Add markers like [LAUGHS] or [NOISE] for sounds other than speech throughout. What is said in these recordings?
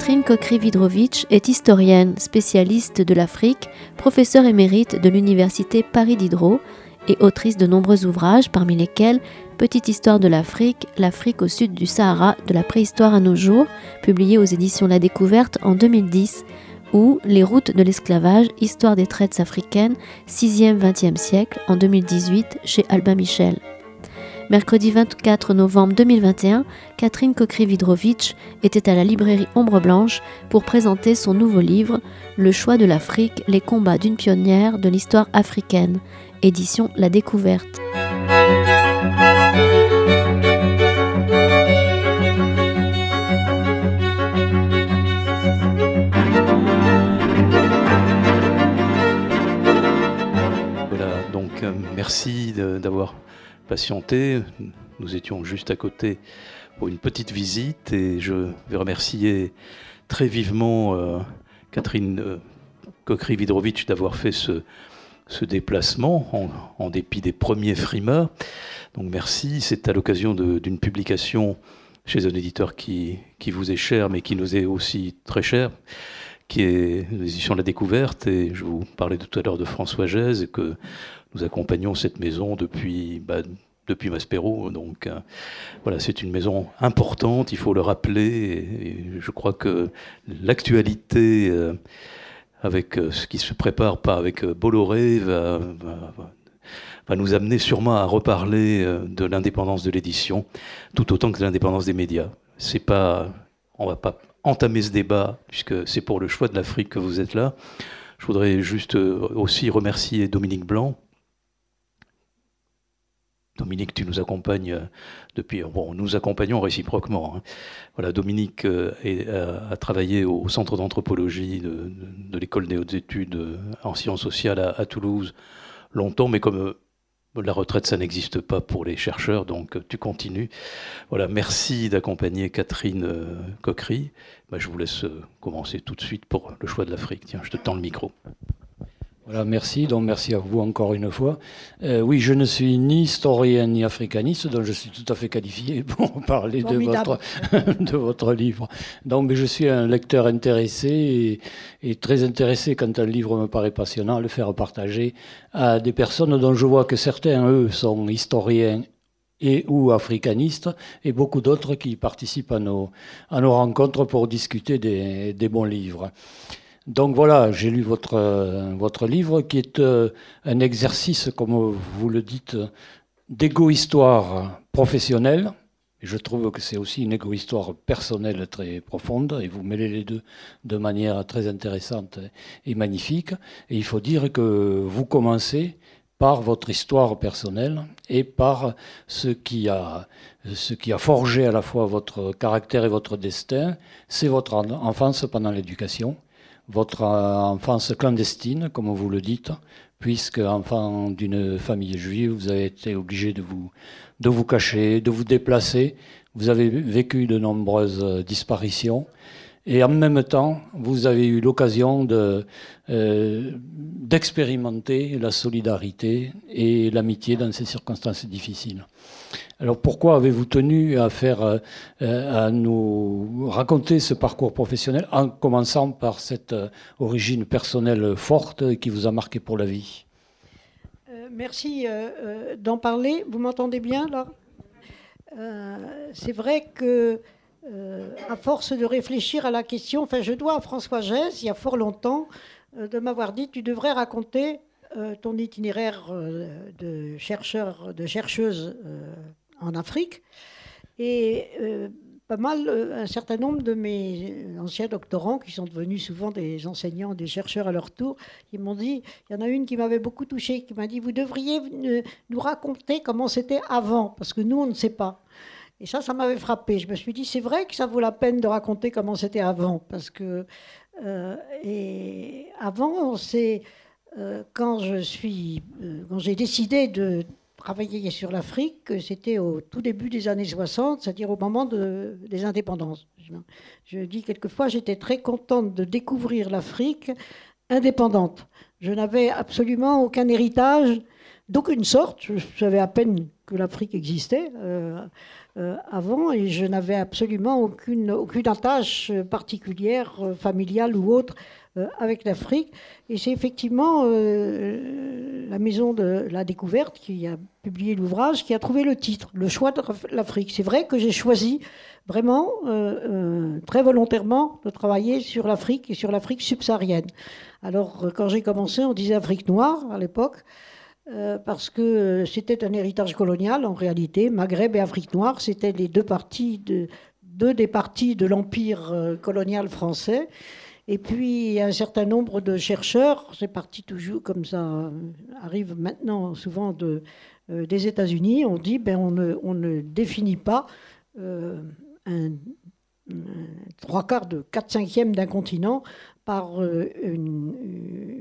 Catherine Kokri-Vidrovitch est historienne, spécialiste de l'Afrique, professeure émérite de l'Université Paris Diderot et autrice de nombreux ouvrages, parmi lesquels Petite histoire de l'Afrique, l'Afrique au sud du Sahara, de la préhistoire à nos jours, publié aux éditions La Découverte en 2010, ou Les routes de l'esclavage, histoire des traites africaines, 6e-20e siècle, en 2018, chez Albin Michel. Mercredi 24 novembre 2021, Catherine Kokri-Vidrovitch était à la librairie Ombre Blanche pour présenter son nouveau livre Le choix de l'Afrique, les combats d'une pionnière de l'histoire africaine, édition La Découverte. Voilà, donc euh, merci d'avoir Nous étions juste à côté pour une petite visite et je vais remercier très vivement euh, Catherine euh, Kokri-Vidrovitch d'avoir fait ce, ce déplacement en, dépit des premiers frimeurs. Donc merci, c'est à l'occasion d'une publication chez un éditeur qui, qui, vous est cher mais qui nous est aussi très cher, qui est l'édition La Découverte. Et je vous parlais tout à l'heure de François Gèze et que nous accompagnons cette maison depuis, bah, depuis Maspero. Donc euh, voilà, c'est une maison importante, il faut le rappeler. Je crois que l'actualité, euh, avec euh, ce qui se prépare pas avec Bolloré, va, va, va, nous amener sûrement à reparler de l'indépendance de l'édition, tout autant que de l'indépendance des médias. C'est pas, on va pas entamer ce débat, puisque c'est pour le choix de l'Afrique que vous êtes là. Je voudrais juste aussi remercier Dominique Blanc, Dominique, tu nous accompagnes euh, depuis. Bon, nous accompagnons réciproquement. Hein. Voilà, Dominique euh, euh, a, travaillé au centre d'anthropologie de, l'école des hautes études en sciences sociales à, Toulouse longtemps, mais comme la retraite, ça n'existe pas pour les chercheurs, donc tu continues. Voilà, merci d'accompagner Catherine Coquery. Bah, je vous laisse commencer tout de suite pour le choix de l'Afrique. Tiens, je te tends le micro. Voilà, merci. Donc, merci à vous encore une fois. Euh, oui, je ne suis ni historien ni africaniste, donc je suis tout à fait qualifié [LAUGHS] pour parler de votre, [LAUGHS] de votre livre. Donc, je suis un lecteur intéressé et, très intéressé quand un livre me paraît passionnant, le faire partager à des personnes dont je vois que certains, eux, sont historiens et ou africanistes, et beaucoup d'autres qui participent à nos, à nos rencontres pour discuter des, des bons livres. Donc voilà, j'ai lu votre, euh, livre qui est euh, un exercice, comme vous le dites, d'égo-histoire professionnelle. Je trouve que c'est aussi une égo-histoire personnelle très profonde, et vous mêlez les deux de manière très intéressante et magnifique. Et il faut dire que vous commencez par votre histoire personnelle et par ce qui a forgé à la fois votre caractère et votre destin, c'est votre enfance pendant l'éducation votre euh, enfance clandestine, comme vous le dites, puisque enfant d'une famille juive, vous avez été obligé de vous, cacher, de vous déplacer. Vous avez vécu de nombreuses disparitions. Et en même temps, vous avez eu l'occasion euh, d'expérimenter la solidarité et l'amitié dans ces circonstances difficiles. Alors pourquoi avez-vous tenu à faire, euh, à nous raconter ce parcours professionnel en commençant par cette euh, origine personnelle forte qui vous a marqué pour la vie? Merci d'en parler. Vous m'entendez bien là? C'est vrai que à force de réfléchir à la question, je dois à François Gès, il y a fort longtemps, de m'avoir dit tu devrais raconter ton itinéraire de chercheur, de chercheuse en Afrique. Et euh, pas mal, euh, un certain nombre de mes anciens doctorants, qui sont devenus souvent des enseignants, des chercheurs à leur tour, ils m'ont dit, il y en a une qui m'avait beaucoup touché, qui m'a dit, vous devriez nous raconter comment c'était avant, parce que nous, on ne sait pas. Et ça, ça m'avait frappé. Je me suis dit, c'est vrai que ça vaut la peine de raconter comment c'était avant, parce que euh, et avant, c'est quand je suis, quand j'ai décidé de travailler sur l'Afrique, c'était au tout début des années 60, c'est-à-dire au moment de, des indépendances. Je dis quelquefois, j'étais très contente de découvrir l'Afrique indépendante. Je n'avais absolument aucun héritage d'aucune sorte. Je savais à peine que l'Afrique existait avant et je n'avais absolument aucune, aucune attache particulière, familiale ou autre, avec l'Afrique. Et c'est effectivement la maison de la découverte qui a publié l'ouvrage qui a trouvé le titre, Le choix de l'Afrique. C'est vrai que j'ai choisi vraiment très volontairement de travailler sur l'Afrique et sur l'Afrique subsaharienne. Alors, quand j'ai commencé, on disait Afrique noire à l'époque. Euh, parce que euh, c'était un héritage colonial en réalité. Maghreb et Afrique noire, c'était les deux parties de, deux des parties de l'empire euh, colonial français. Et puis un certain nombre de chercheurs, c'est parti toujours comme ça arrive maintenant souvent de, des États-Unis, on dit ben on ne, définit pas un, trois quarts de quatre cinquièmes d'un continent par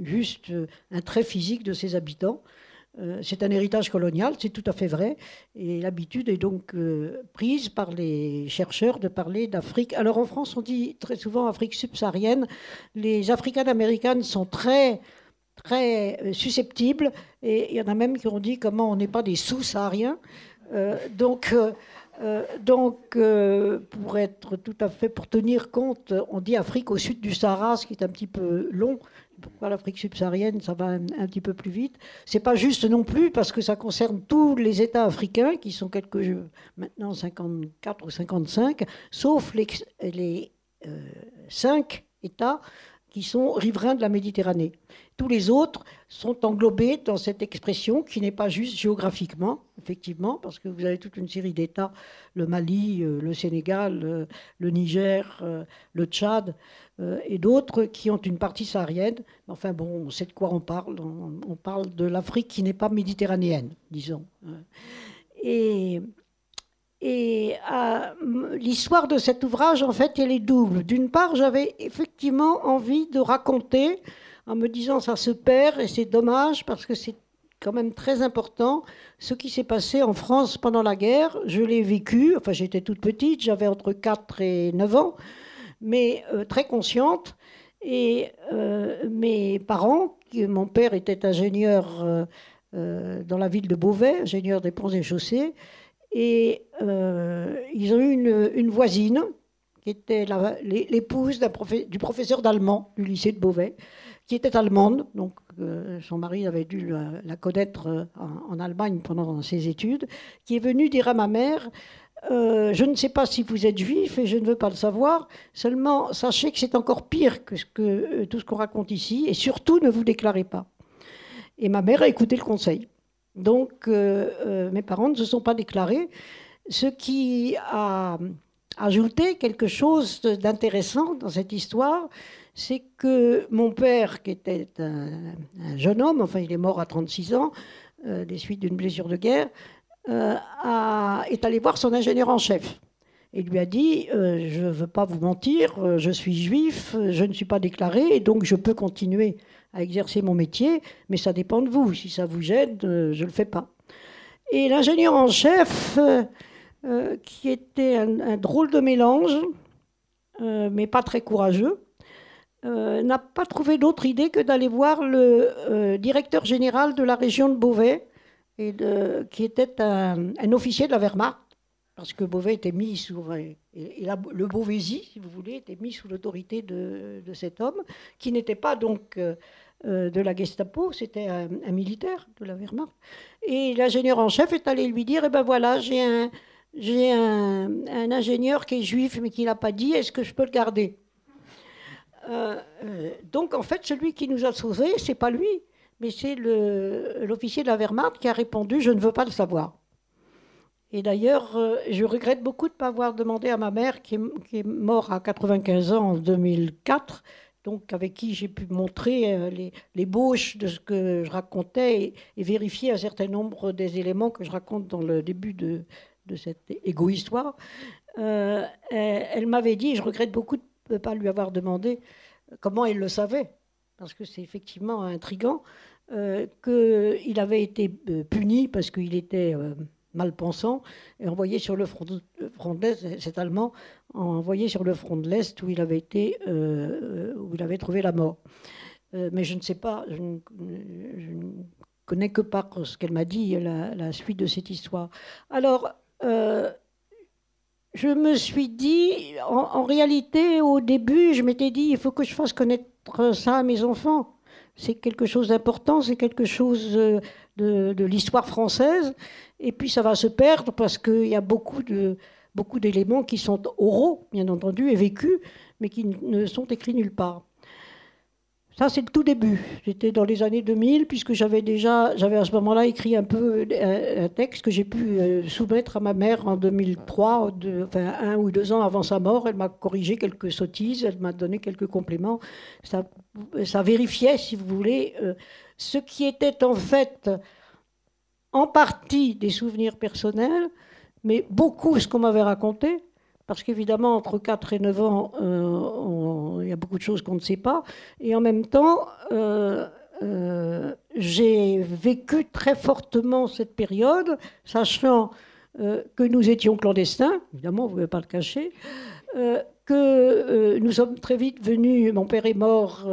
juste un trait physique de ses habitants. Euh, c'est un héritage colonial, c'est tout à fait vrai. Et l'habitude est donc euh, prise par les chercheurs de parler d'Afrique. Alors en France, on dit très souvent Afrique subsaharienne. Les Africaines-Américaines sont très très euh, susceptibles et il y en a même qui ont dit comment on n'est pas des sous-sahariens. donc donc, pour être tout à fait, pour tenir compte, on dit Afrique au sud du Sahara, ce qui est un petit peu long pourquoi l'Afrique subsaharienne, ça va un, petit peu plus vite? C'est pas juste non plus parce que ça concerne tous les États africains qui sont quelques maintenant 54 ou 55, sauf les, les euh, cinq États qui sont riverains de la Méditerranée. Tous les autres sont englobés dans cette expression qui n'est pas juste géographiquement, effectivement, parce que vous avez toute une série d'États, le Mali, euh, le Sénégal, euh, le Niger, le Tchad, euh, et d'autres qui ont une partie saharienne. Enfin bon, on sait de quoi on parle. On, parle de l'Afrique qui n'est pas méditerranéenne, disons. Et, et euh, l'histoire de cet ouvrage, en fait, elle est double. D'une part, j'avais effectivement envie de raconter, en me disant ça se perd et c'est dommage parce que c'est quand même très important ce qui s'est passé en France pendant la guerre. Je l'ai vécu, enfin j'étais toute petite, j'avais entre 4 et 9 ans mais euh, très consciente. Et euh, mes parents, mon père était ingénieur euh, dans la ville de Beauvais, ingénieur des ponts et chaussées, et ils ont eu une, voisine qui était l'épouse du professeur d'allemand du lycée de Beauvais, qui était allemande, donc son mari avait dû la, connaître en, en, Allemagne pendant ses études, qui est venue dire à ma mère euh, je ne sais pas si vous êtes juif et je ne veux pas le savoir. Seulement, sachez que c'est encore pire que, euh, tout ce qu'on raconte ici. Et surtout, ne vous déclarez pas. Et ma mère a écouté le conseil. Donc, euh, mes parents ne se sont pas déclarés. Ce qui a ajouté quelque chose d'intéressant dans cette histoire, c'est que mon père, qui était un, jeune homme, enfin il est mort à 36 ans, des suites d'une blessure de guerre, euh, est allé voir son ingénieur en chef et lui a dit euh, Je ne veux pas vous mentir, euh, je suis juif, je ne suis pas déclaré, et donc je peux continuer à exercer mon métier, mais ça dépend de vous. Si ça vous gêne, je ne le fais pas. Et l'ingénieur en chef, qui était un, drôle de mélange, mais pas très courageux, n'a pas trouvé d'autre idée que d'aller voir le directeur général de la région de Beauvais, qui était un, officier de la Wehrmacht, parce que Beauvais était mis sous. Et, le Beauvaisis, si vous voulez, était mis sous l'autorité de, cet homme, qui n'était pas donc euh, euh, de la Gestapo, c'était un, militaire de la Wehrmacht. Et l'ingénieur en chef est allé lui dire Eh ben voilà, j'ai un. Un, ingénieur qui est juif mais qui l'a pas dit, est-ce que je peux le garder? Euh, Donc en fait, celui qui nous a sauvés, c'est pas lui, mais c'est l'officier de la Wehrmacht qui a répondu Je ne veux pas le savoir. Et d'ailleurs, euh, je regrette beaucoup de ne pas avoir demandé à ma mère, qui est, morte à 95 ans en 2004, donc avec qui j'ai pu montrer euh, les, bauches de ce que je racontais et, vérifier un certain nombre des éléments que je raconte dans le début de, cette égo-histoire. Euh, elle m'avait dit, je regrette beaucoup de ne pas lui avoir demandé comment elle le savait, parce que c'est effectivement intrigant. Euh, qu'il avait été euh, puni parce qu'il était euh, mal pensant et envoyé sur le front de, l'Est, cet Allemand, envoyé sur le front de l'Est où il avait été, où il avait trouvé la mort. mais je ne sais pas, je ne, connais que par ce qu'elle m'a dit, la, suite de cette histoire. Alors, euh, je me suis dit, en, réalité, au début, je m'étais dit, il faut que je fasse connaître ça à mes enfants. C'est quelque chose d'important, c'est quelque chose de, de l'histoire française. Et puis ça va se perdre parce qu'il y a beaucoup de beaucoup d'éléments qui sont oraux, bien entendu, et vécus, mais qui ne sont écrits nulle part. Ça, c'est le tout début. J'étais dans les années 2000, puisque j'avais déjà, j'avais à ce moment-là écrit un peu un texte que j'ai pu euh, soumettre à ma mère en 2003, enfin un ou deux ans avant sa mort. Elle m'a corrigé quelques sottises, elle m'a donné quelques compléments. Ça, vérifiait, si vous voulez, euh, ce qui était en fait en partie des souvenirs personnels, mais beaucoup ce qu'on m'avait raconté, parce qu'évidemment, entre 4 et 9 ans, euh, y a beaucoup de choses qu'on ne sait pas. Et en même temps, euh, euh, j'ai vécu très fortement cette période, sachant que nous étions clandestins, évidemment, vous ne pouvez pas le cacher, que nous sommes très vite venus, mon père est mort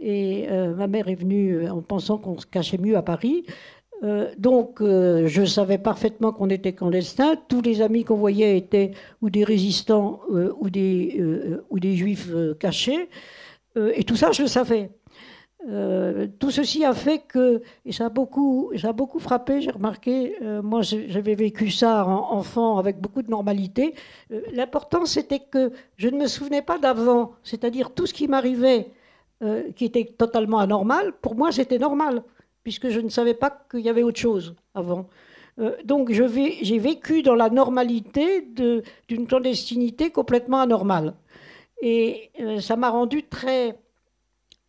et ma mère est venue en pensant qu'on se cachait mieux à Paris. Euh, donc, euh, je savais parfaitement qu'on était clandestins. Tous les amis qu'on voyait étaient ou des résistants euh, ou, des, ou des juifs cachés. et tout ça, je le savais. tout ceci a fait que, et ça a beaucoup, ça a beaucoup frappé, j'ai remarqué, moi j'avais vécu ça en, enfant avec beaucoup de normalité. L'important c'était que je ne me souvenais pas d'avant, c'est-à-dire tout ce qui m'arrivait qui était totalement anormal, pour moi c'était normal puisque je ne savais pas qu'il y avait autre chose avant. Euh, donc j'ai vécu dans la normalité d'une clandestinité complètement anormale. Et euh, ça m'a rendue très,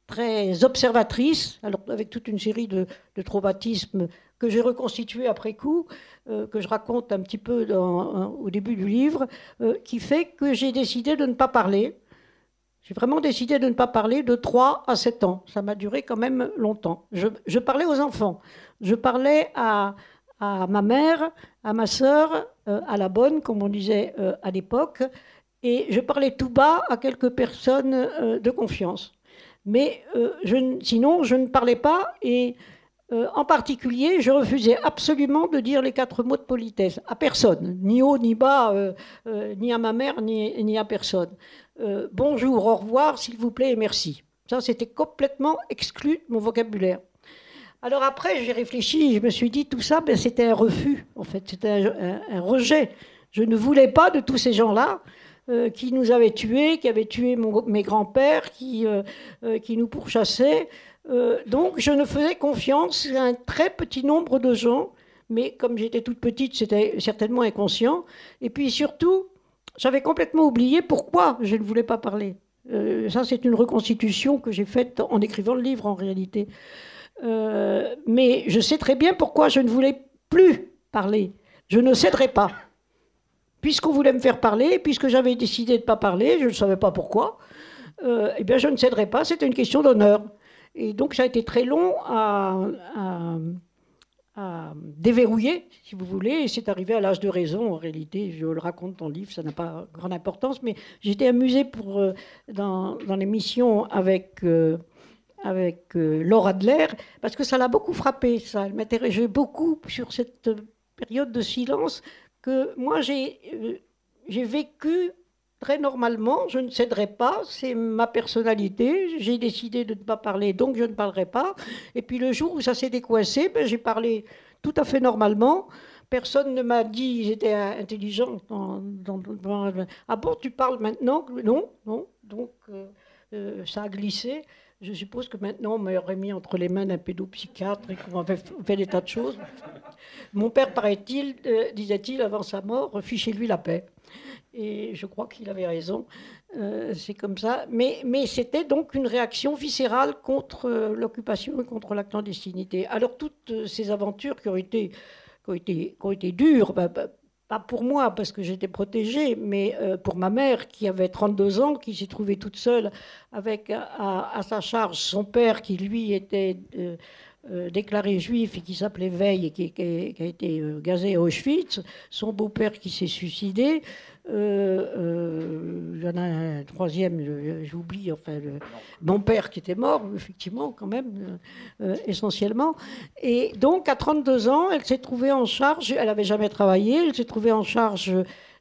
très observatrice, alors avec toute une série de, traumatismes que j'ai reconstitués après coup, euh, que je raconte un petit peu au début du livre, qui fait que j'ai décidé de ne pas parler j'ai vraiment décidé de ne pas parler de 3 à 7 ans. Ça m'a duré quand même longtemps. Je, parlais aux enfants. Je parlais à, ma mère, à ma sœur, euh, à la bonne, comme on disait euh, à l'époque. Et je parlais tout bas à quelques personnes euh, de confiance. Mais sinon, je ne parlais pas. Et en particulier, je refusais absolument de dire les quatre mots de politesse à personne, ni haut ni bas, ni à ma mère, ni, ni à personne. Euh, bonjour, au revoir, s'il vous plaît et merci. Ça, c'était complètement exclu de mon vocabulaire. Alors après, j'ai réfléchi, je me suis dit, tout ça, ben, c'était un refus, en fait, c'était un, rejet. Je ne voulais pas de tous ces gens-là euh, qui nous avaient tués, qui avaient tué mes grands-pères, qui, euh, qui nous pourchassaient. donc je ne faisais confiance à un très petit nombre de gens, mais comme j'étais toute petite, c'était certainement inconscient. Et puis surtout, j'avais complètement oublié pourquoi je ne voulais pas parler. Euh, ça, c'est une reconstitution que j'ai faite en écrivant le livre, en réalité. Euh, mais je sais très bien pourquoi je ne voulais plus parler. Je ne céderai pas. Puisqu'on voulait me faire parler, puisque j'avais décidé de ne pas parler, je ne savais pas pourquoi, euh, eh bien, je ne céderai pas. C'était une question d'honneur. Et donc, ça a été très long à déverrouiller, si vous voulez, et c'est arrivé à l'âge de raison, en réalité, je le raconte dans le livre, ça n'a pas grande importance, mais j'étais amusée pour, euh, dans, l'émission avec, euh, avec euh, Laura Adler, parce que ça l'a beaucoup frappé, ça, elle m'intéressait beaucoup sur cette période de silence que moi j'ai j'ai vécu très normalement, je ne céderai pas, c'est ma personnalité, j'ai décidé de ne pas parler, donc je ne parlerai pas. Et puis le jour où ça s'est décoincé, ben, j'ai parlé tout à fait normalement. Personne ne m'a dit, j'étais intelligent. ah bon, tu parles maintenant? Non, non. Donc euh, euh, ça a glissé. Je suppose que maintenant, on m'aurait mis entre les mains d'un pédopsychiatre et qu'on avait fait des tas de choses. Mon père, paraît-il, euh, disait-il avant sa mort, fichez-lui la paix. Et je crois qu'il avait raison. Euh, c'est comme ça. Mais, c'était donc une réaction viscérale contre euh, l'occupation et contre la clandestinité. Alors toutes euh, ces aventures qui ont été, qui ont été, qui ont été dures, bah, bah, pas pour moi parce que j'étais protégée, mais pour ma mère qui avait 32 ans, qui s'est trouvée toute seule avec à, sa charge son père qui lui était déclaré juif et qui s'appelait Veil et qui, a été gazé à Auschwitz, son beau-père qui s'est suicidé, il y en a un troisième, j'oublie, enfin, mon père qui était mort, effectivement, quand même, essentiellement. Et donc, à 32 ans, elle s'est trouvée en charge, elle n'avait jamais travaillé, elle s'est trouvée en charge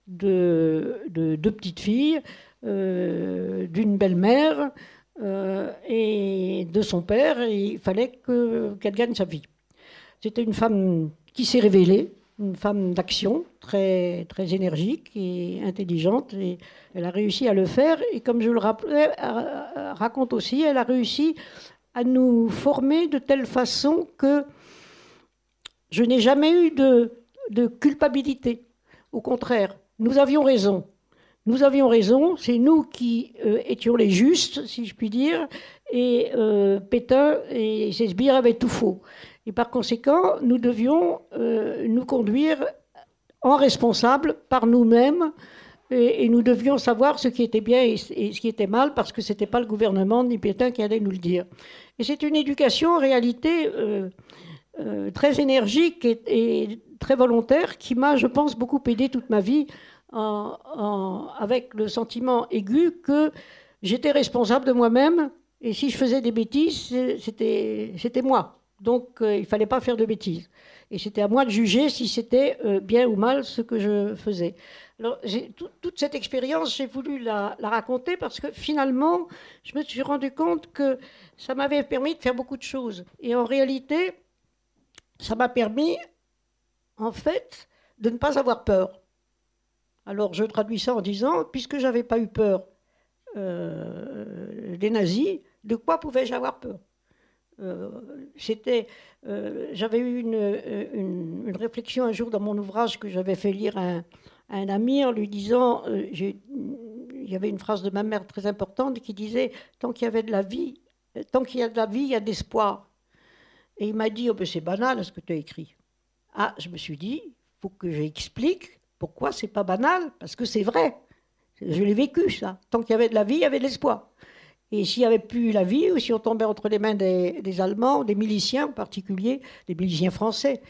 de deux petites filles, d'une belle-mère, euh, et de son père. il fallait qu'elle gagne sa vie. C'était une femme qui s'est révélée, une femme d'action, très, très énergique et intelligente. Et elle a réussi à le faire. Et comme je le rappelais, raconte aussi, elle a réussi à nous former de telle façon que je n'ai jamais eu de, culpabilité. Au contraire, nous avions raison. Nous avions raison, c'est nous qui euh, étions les justes, si je puis dire, et euh, Pétain et ses sbires avaient tout faux. Et par conséquent, nous devions euh, nous conduire en responsable par nous-mêmes et, nous devions savoir ce qui était bien et, ce qui était mal parce que ce n'était pas le gouvernement ni Pétain qui allait nous le dire. Et c'est une éducation en réalité très énergique et, et, très volontaire qui m'a, je pense, beaucoup aidé toute ma vie avec le sentiment aigu que j'étais responsable de moi-même et si je faisais des bêtises, c'était moi. Donc euh, il ne fallait pas faire de bêtises. Et c'était à moi de juger si c'était euh, bien ou mal ce que je faisais. Alors, toute cette expérience, j'ai voulu la, raconter parce que finalement, je me suis rendu compte que ça m'avait permis de faire beaucoup de choses. Et en réalité, ça m'a permis, en fait, de ne pas avoir peur. Alors je traduis ça en disant, puisque je n'avais pas eu peur euh, des nazis, de quoi pouvais-je avoir peur? Euh, euh, j'avais eu une, réflexion un jour dans mon ouvrage que j'avais fait lire à un, ami en lui disant, il y avait une phrase de ma mère très importante qui disait, tant qu'il y avait de la vie, tant qu'il y a de la vie, il y a d'espoir. Et il m'a dit, oh ben c'est banal ce que tu as écrit. Ah, je me suis dit, faut que j'explique pourquoi c'est pas banal Parce que c'est vrai. Je l'ai vécu, ça. Tant qu'il y avait de la vie, il y avait de l'espoir. Et s'il n'y avait plus la vie, ou si on tombait entre les mains des, Allemands, des miliciens en particulier, des miliciens français,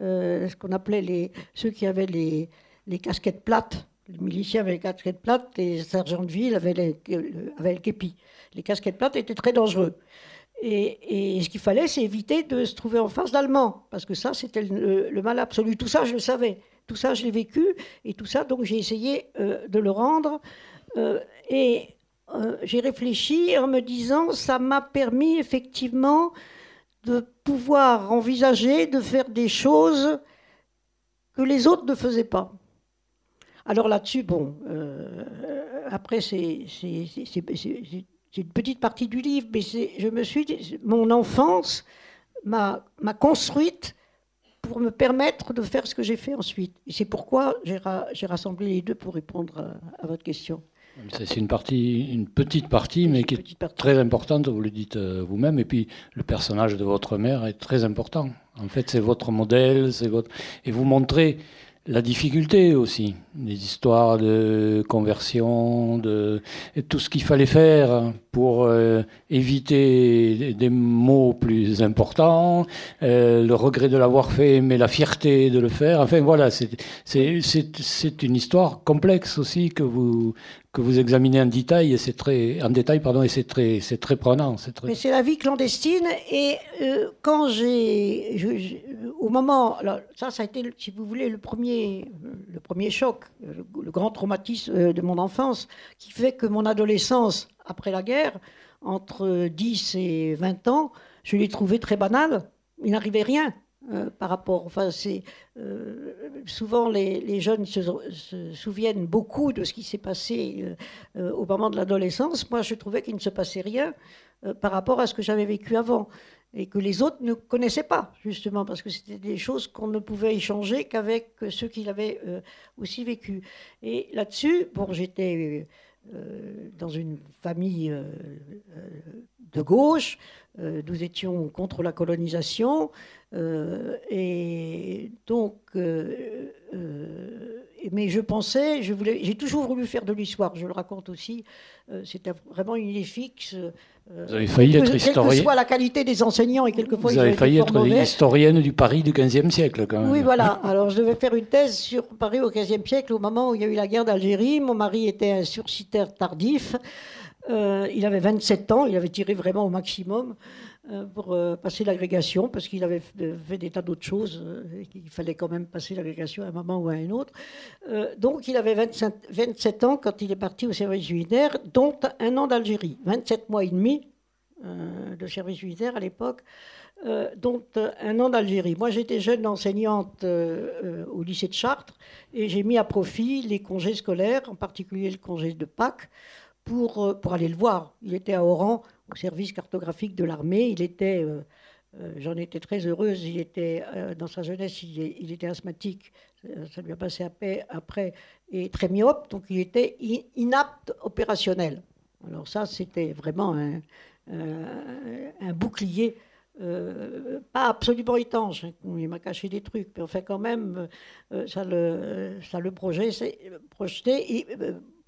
euh, ce qu'on appelait les, ceux qui avaient les, casquettes plates, les miliciens avaient les casquettes plates, les sergents de ville avaient, avaient le képi. Les casquettes plates étaient très dangereux. Et, ce qu'il fallait, c'est éviter de se trouver en face d'Allemands, parce que ça, c'était le, mal absolu. Tout ça, je le savais. Tout ça, je l'ai vécu, et tout ça, donc j'ai essayé euh, de le rendre. Euh, et euh, j'ai réfléchi en me disant, ça m'a permis effectivement de pouvoir envisager de faire des choses que les autres ne faisaient pas. Alors là-dessus, bon, après, c'est une petite partie du livre, mais je me suis dit, mon enfance m'a construite pour me permettre de faire ce que j'ai fait ensuite. C'est pourquoi j'ai rassemblé les deux pour répondre à, votre question. C'est une partie, une petite partie, mais qui est très importante, vous le dites euh, vous-même. Et puis, le personnage de votre mère est très important. En fait, c'est votre modèle, c'est votre... Et vous montrez la difficulté aussi, les histoires de conversion, de et tout ce qu'il fallait faire pour euh, éviter des mots plus importants, euh, le regret de l'avoir fait, mais la fierté de le faire. Enfin voilà, c'est une histoire complexe aussi que vous, que vous examinez en détail et c'est très en détail pardon et c'est très c'est très prenant c'est mais c'est la vie clandestine et euh, quand j'ai au moment alors, ça ça a été si vous voulez le premier le premier choc le, grand traumatisme euh, de mon enfance qui fait que mon adolescence après la guerre entre 10 et 20 ans je l'ai trouvé très banal. Il n'arrivait rien euh, par rapport. Enfin, c'est euh, souvent les, jeunes se, souviennent beaucoup de ce qui s'est passé euh, au moment de l'adolescence. Moi, je trouvais qu'il ne se passait rien par rapport à ce que j'avais vécu avant et que les autres ne connaissaient pas, justement, parce que c'était des choses qu'on ne pouvait échanger qu'avec ceux qui l'avaient aussi vécu. Et là-dessus, bon, j'étais dans une famille de gauche, nous étions contre la colonisation, et donc, mais je pensais, je voulais, j'ai toujours voulu faire de l'histoire, je le raconte aussi. C'était vraiment une idée fixe. Vous avez failli être historienne. Quelle que soit la qualité des enseignants et quelquefois Vous avez failli être historienne du Paris du XVe siècle quand même. Oui, voilà. Alors je devais faire une thèse sur Paris au XVe siècle au moment où il y a eu la guerre d'Algérie. Mon mari était un sursitaire tardif. Euh, il avait 27 ans, il avait tiré vraiment au maximum euh, pour euh, passer l'agrégation, parce qu'il avait fait des tas d'autres choses, et qu'il fallait quand même passer l'agrégation à un moment ou à un autre. donc il avait 27 ans quand il est parti au service militaire, dont un an d'Algérie, 27 mois et demi de service militaire à l'époque. dont un an d'Algérie. Moi, j'étais jeune enseignante au lycée de Chartres et j'ai mis à profit les congés scolaires, en particulier le congé de Pâques, pour, euh, pour aller le voir. Il était à Oran, au service cartographique de l'armée. Il était, euh, euh, j'en étais très heureuse, il était, dans sa jeunesse, il, était asthmatique, ça lui a passé après, et très myope, donc il était inapte opérationnel. Alors ça, c'était vraiment un, bouclier. pas absolument étanche, hein, il m'a caché des trucs, mais enfin quand même, ça, le, ça le projetait, projeté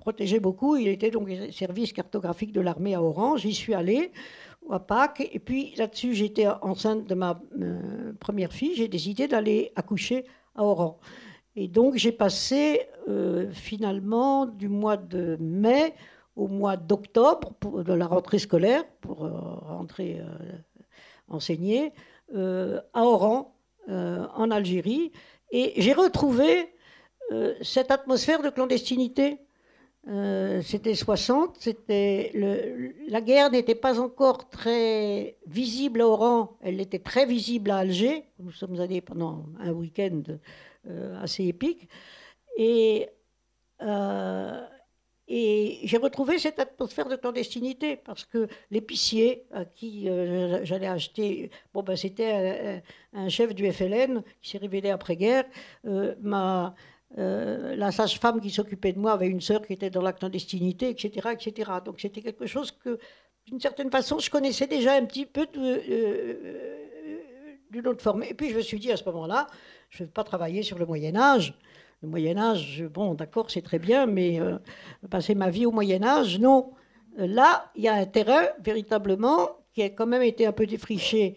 protégeait beaucoup. Il était donc service cartographique de l'armée à Orange. J'y suis allée à Pâques. Et puis là-dessus, j'étais enceinte de ma euh, première fille. J'ai décidé d'aller accoucher à Oran. Et donc j'ai passé euh, finalement du mois de mai au mois d'octobre de la rentrée scolaire pour euh, rentrer enseigner à Oran en Algérie. Et j'ai retrouvé cette atmosphère de clandestinité euh, c'était 60, c'était la guerre n'était pas encore très visible à Oran, elle était très visible à Alger. Nous sommes allés pendant un week-end euh, assez épique. Et, euh, et j'ai retrouvé cette atmosphère de clandestinité parce que l'épicier à qui j'allais acheter, bon ben c'était un, un, chef du FLN qui s'est révélé après-guerre, m'a euh, la sage-femme qui s'occupait de moi avait une sœur qui était dans la clandestinité, etc. etc. Donc c'était quelque chose que, d'une certaine façon, je connaissais déjà un petit peu euh, d'une autre forme. Et puis je me suis dit à ce moment-là, je ne vais pas travailler sur le Moyen Âge. Le Moyen Âge, bon, d'accord, c'est très bien, mais euh, passer ma vie au Moyen Âge, non. Là, il y a un terrain, véritablement, qui a quand même été un peu défriché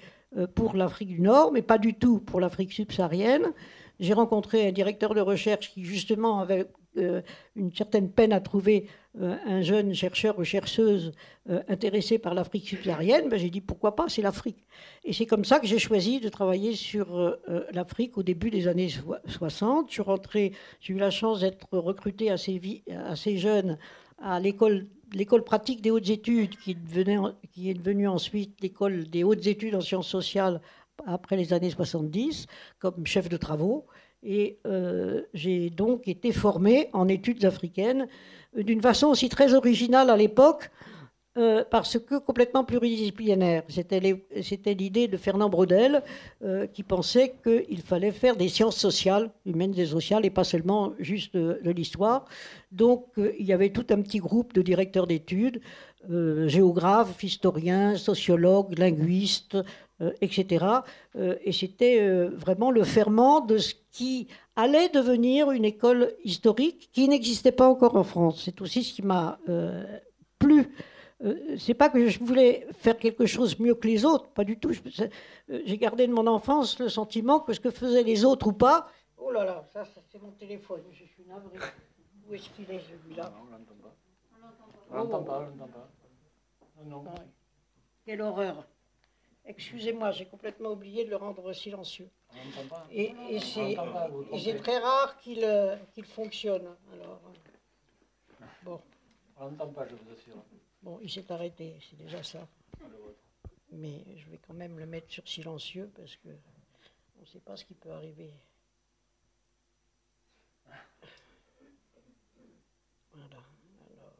pour l'Afrique du Nord, mais pas du tout pour l'Afrique subsaharienne. J'ai rencontré un directeur de recherche qui justement avait euh, une certaine peine à trouver euh, un jeune chercheur ou chercheuse euh, intéressé par l'Afrique subsaharienne. Ben, j'ai dit pourquoi pas, c'est l'Afrique. Et c'est comme ça que j'ai choisi de travailler sur l'Afrique au début des années 60. Je suis rentré, j'ai eu la chance d'être recruté assez, jeune à l'école pratique des hautes études, qui est devenue ensuite l'école des hautes études en sciences sociales après les années 70 comme chef de travaux. Et euh, j'ai donc été formé en études africaines d'une façon aussi très originale à l'époque, euh, parce que complètement pluridisciplinaire. C'était l'idée de Fernand Braudel euh, qui pensait qu'il fallait faire des sciences sociales, humaines et sociales, et pas seulement juste de, l'histoire. Donc il y avait tout un petit groupe de directeurs d'études, géographes, historiens, sociologues, linguistes, euh, etc. Euh, et c'était euh, vraiment le ferment de ce qui allait devenir une école historique qui n'existait pas encore en France. C'est aussi ce qui m'a plu. c'est pas que je voulais faire quelque chose mieux que les autres, pas du tout. J'ai gardé de mon enfance le sentiment que ce que faisaient les autres ou pas. Oh là là, ça, c'est mon téléphone, je suis navré. Où est-ce qu'il est, celui-là? On l'entend pas. On l'entend pas, on l'entend pas. Non, non. Quelle horreur. Excusez-moi, j'ai complètement oublié de le rendre silencieux. Et, c'est très rare qu'il euh, fonctionne. Alors, euh, bon. On n'entend pas, je vous assure. Bon, il s'est arrêté, c'est déjà ça. Mais je vais quand même le mettre sur silencieux parce que on ne sait pas ce qui peut arriver. Voilà. Alors.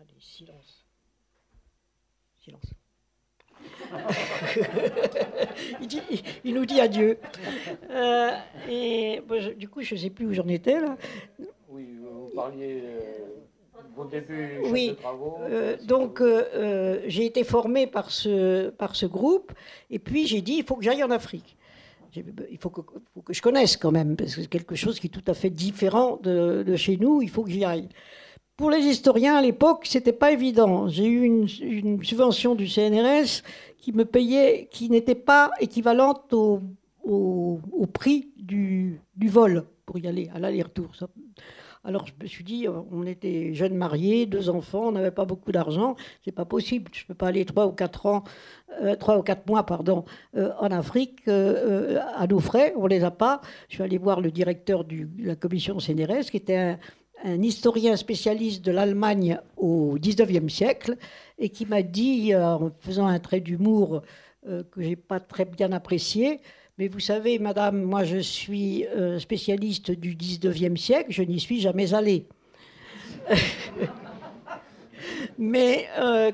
Allez, silence. Silence. Il, nous dit adieu. Euh, et du coup, je ne sais plus où j'en étais là. Oui, vous parliez. Euh, Au début, oui. Euh, donc, j'ai été formée par ce, par ce groupe. Et puis, j'ai dit, il faut que j'aille en Afrique. Il faut que, faut que, je connaisse quand même, parce que c'est quelque chose qui est tout à fait différent de, de chez nous. Il faut que j'y aille. Pour les historiens à l'époque, c'était pas évident. J'ai eu une, subvention du CNRS qui me payait, qui n'était pas équivalente au, prix du, vol pour y aller, à l'aller-retour. Alors je me suis dit, on était jeunes mariés, deux enfants, on n'avait pas beaucoup d'argent, c'est pas possible, je peux pas aller trois ou quatre ans, euh, ou quatre mois, pardon, euh, en Afrique euh, à nos frais, on les a pas. Je suis allé voir le directeur de la commission CNRS, qui était un, un historien spécialiste de l'Allemagne au XIXe siècle et qui m'a dit, euh, en faisant un trait d'humour euh, que j'ai pas très bien apprécié, mais vous savez, madame, moi je suis euh, spécialiste du XIXe siècle, je n'y suis jamais allé. [LAUGHS] mais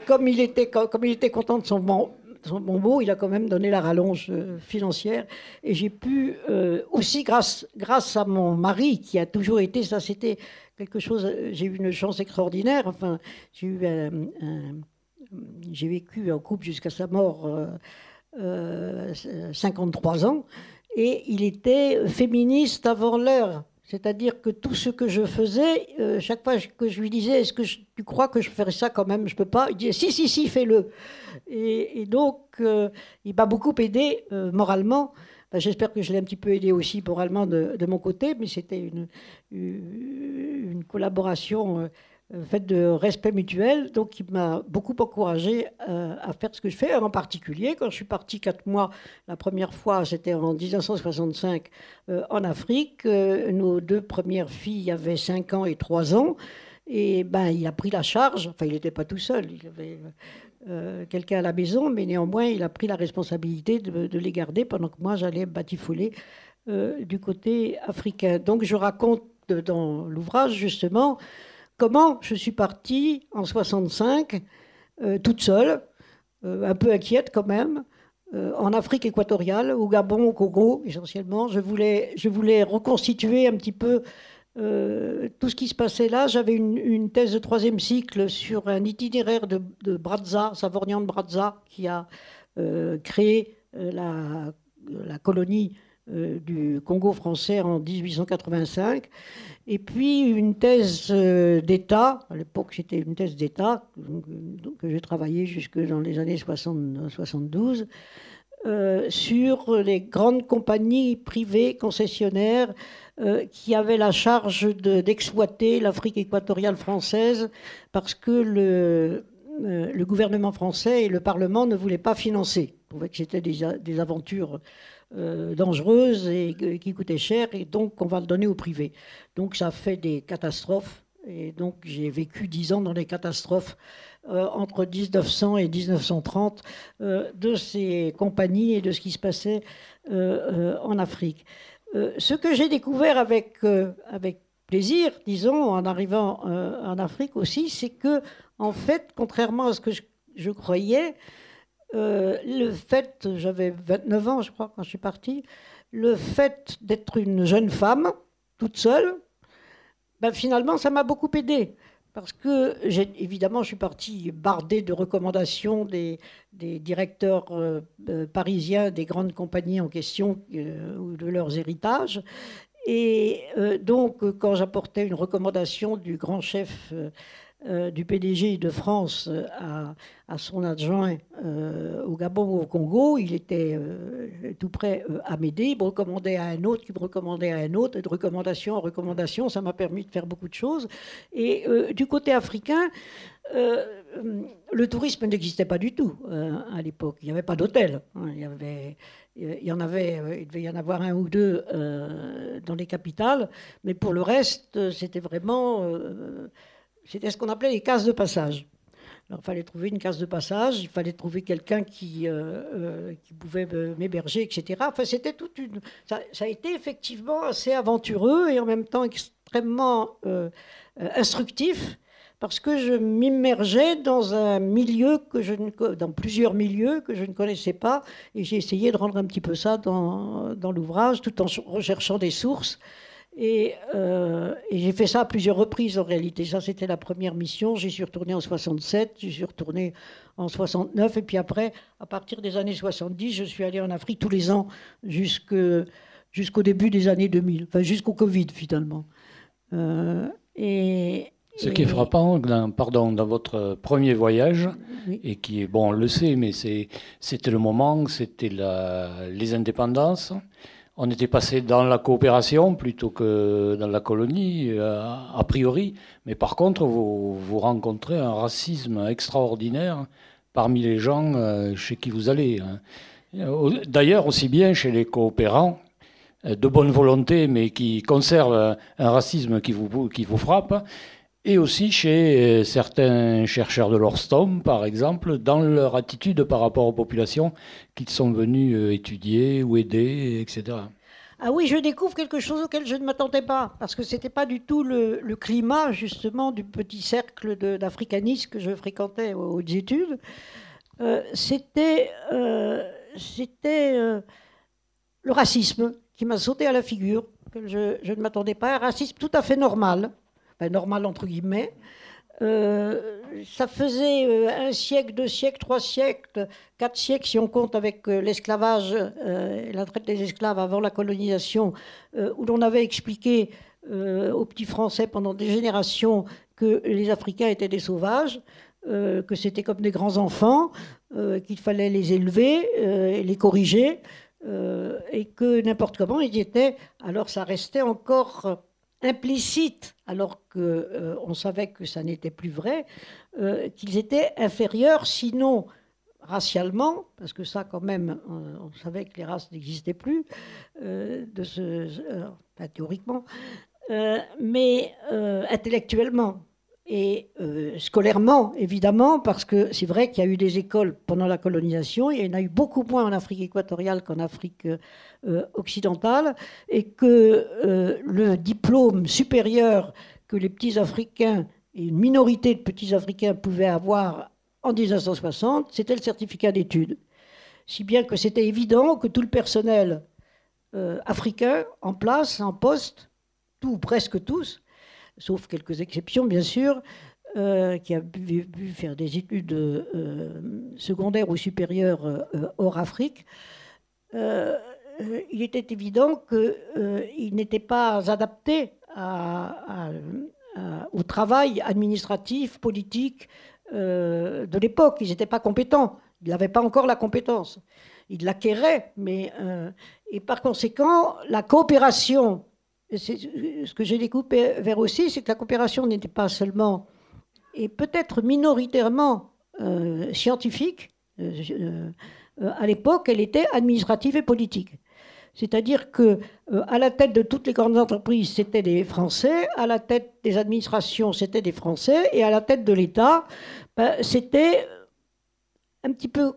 comme, il était, comme il était content de son, son bon il a quand même donné la rallonge financière. Et j'ai pu, aussi grâce, grâce à mon mari, qui a toujours été, ça c'était quelque chose. Euh, j'ai eu une chance extraordinaire. Enfin, j'ai eu j'ai vécu en couple jusqu'à sa mort euh, 53 euh, ans, et il était féministe avant l'heure. C'est-à-dire que tout ce que je faisais, euh, chaque fois que je lui disais, est-ce que tu crois que je ferais ça quand même? Je peux pas. Il disait, si, si, si, fais-le. Et, et, donc, il m'a beaucoup aidé moralement. J'espère que je l'ai un petit peu aidé aussi moralement de, de mon côté, mais c'était une, collaboration euh, faite de respect mutuel, donc qui m'a beaucoup encouragé euh, à faire ce que je fais. En particulier, quand je suis partie quatre mois, la première fois, c'était en 1965 euh, en Afrique. nos deux premières filles avaient 5 ans et 3 ans. Et ben, il a pris la charge, enfin il n'était pas tout seul, il avait euh, quelqu'un à la maison, mais néanmoins, il a pris la responsabilité de, les garder pendant que moi, j'allais batifoler euh, du côté africain. Donc, je raconte dans l'ouvrage, justement, comment je suis partie en 65, euh, toute seule, un peu inquiète quand même, en Afrique équatoriale, au Gabon, au Congo, essentiellement. Je voulais, je voulais reconstituer un petit peu euh, tout ce qui se passait là. J'avais une, thèse de troisième cycle sur un itinéraire de, de Brazza, Savornian de Brazza, qui a euh, créé euh, la, colonie du Congo français en 1885. Et puis une thèse d'État, à l'époque c'était une thèse d'État, que j'ai travaillé jusque dans les années 60, 72. Sur les grandes compagnies privées concessionnaires euh, qui avait la charge d'exploiter l'Afrique équatoriale française parce que le, euh, le, gouvernement français et le Parlement ne voulaient pas financer. Ils trouvaient que c'était des, des, aventures euh, dangereuses et qui coûtaient cher, et donc on va le donner au privé. Donc ça fait des catastrophes, et donc j'ai vécu dix ans dans les catastrophes entre 1900 et 1930 de ces compagnies et de ce qui se passait en Afrique. Euh, ce que j'ai découvert avec, euh, avec plaisir, disons, en arrivant euh, en Afrique aussi, c'est que, en fait, contrairement à ce que je, croyais, le fait, j'avais 29 ans, je crois, quand je suis partie, le fait d'être une jeune femme, toute seule, ben, finalement, ça m'a beaucoup aidé. Parce que, évidemment, je suis partie bardée de recommandations des, directeurs euh, euh, parisiens des grandes compagnies en question euh, ou de leurs héritages. Et donc, quand j'apportais une recommandation du grand chef euh, du PDG de France euh, à, son adjoint euh, au Gabon ou au Congo, il était tout prêt à m'aider. Il me recommandait à un autre, qui me recommandait à un autre, de recommandation en recommandation. Ça m'a permis de faire beaucoup de choses. Et du côté africain, le tourisme n'existait pas du tout à l'époque. Il n'y avait pas d'hôtel. Hein. Il y en avait, il devait y en avoir un ou deux dans les capitales, mais pour le reste, c'était vraiment c'était ce qu'on appelait les cases de passage. Alors, il fallait trouver une case de passage, il fallait trouver quelqu'un qui, euh, euh, pouvait m'héberger, etc. Enfin, c'était toute une. Ça, a été effectivement assez aventureux et en même temps extrêmement euh, instructif parce que je m'immergeais dans un milieu que je ne, dans plusieurs milieux que je ne connaissais pas et j'ai essayé de rendre un petit peu ça dans, dans l'ouvrage tout en recherchant des sources Et, et j'ai fait ça à plusieurs reprises en réalité. Ça, c'était la première mission. J'y suis retourné en 67, j'y suis retourné en 69, et puis après, à partir des années 70, je suis allé en Afrique tous les ans jusqu'au début des années 2000, enfin jusqu'au Covid finalement. et, ce qui est frappant, dans, pardon, dans votre premier voyage, et qui est, bon, on le sait, mais c'était le moment, c'était les indépendances. On était passé dans la coopération plutôt que dans la colonie, euh, a priori. Mais par contre, vous, rencontrez un racisme extraordinaire parmi les gens euh, chez qui vous allez. Hein. D'ailleurs, aussi bien chez les coopérants, euh, de bonne volonté, mais qui conservent un racisme qui vous frappe, et aussi chez euh, certains chercheurs de l'Orstom, par exemple, dans leur attitude par rapport aux populations qu'ils sont venus euh, étudier ou aider, etc. Ah oui, je découvre quelque chose auquel je ne m'attendais pas, parce que ce n'était pas du tout le, climat, justement, du petit cercle d'africanistes que je fréquentais aux, études. Euh, c'était le racisme qui m'a sauté à la figure, que je, je ne m'attendais pas, un racisme tout à fait normal, ben, normal entre guillemets. Euh, ça faisait euh, un siècle, deux siècles, trois siècles, quatre siècles si on compte avec euh, l'esclavage et la traite des esclaves avant la colonisation, où l'on avait expliqué aux petits Français pendant des générations que les Africains étaient des sauvages, que c'était comme des grands enfants, qu'il fallait les élever et les corriger, et que n'importe comment ils étaient. Alors ça restait encore implicite, alors qu'on euh, savait que ça n'était plus vrai, euh, qu'ils étaient inférieurs, sinon racialement, parce que ça quand même, on, savait que les races n'existaient plus, euh, ce, théoriquement, mais intellectuellement et euh, scolairement, évidemment, parce que c'est vrai qu'il y a eu des écoles pendant la colonisation, il y en a eu beaucoup moins en Afrique équatoriale qu'en Afrique euh, occidentale, et que euh, le diplôme supérieur que les petits Africains et une minorité de petits Africains pouvaient avoir en 1960, c'était le certificat d'études. Si bien que c'était évident que tout le personnel africain en place, en poste, tout, presque tous, sauf quelques exceptions bien sûr, euh, qui a pu, faire des études euh, secondaires ou supérieures euh, hors Afrique, il était évident qu'il n'était pas adapté au travail administratif, politique de l'époque. Ils n'étaient pas compétents. Ils n'avaient pas encore la compétence. Ils l'acquéraient, mais et par conséquent, la coopération ce que j'ai découvert aussi, c'est que la coopération n'était pas seulement, et peut-être minoritairement euh, scientifique, euh, euh, à l'époque, elle était administrative et politique. C'est-à-dire que à la tête de toutes les grandes entreprises, c'était des Français, à la tête des administrations, c'était des Français, et à la tête de l'État, ben, c'était un petit peu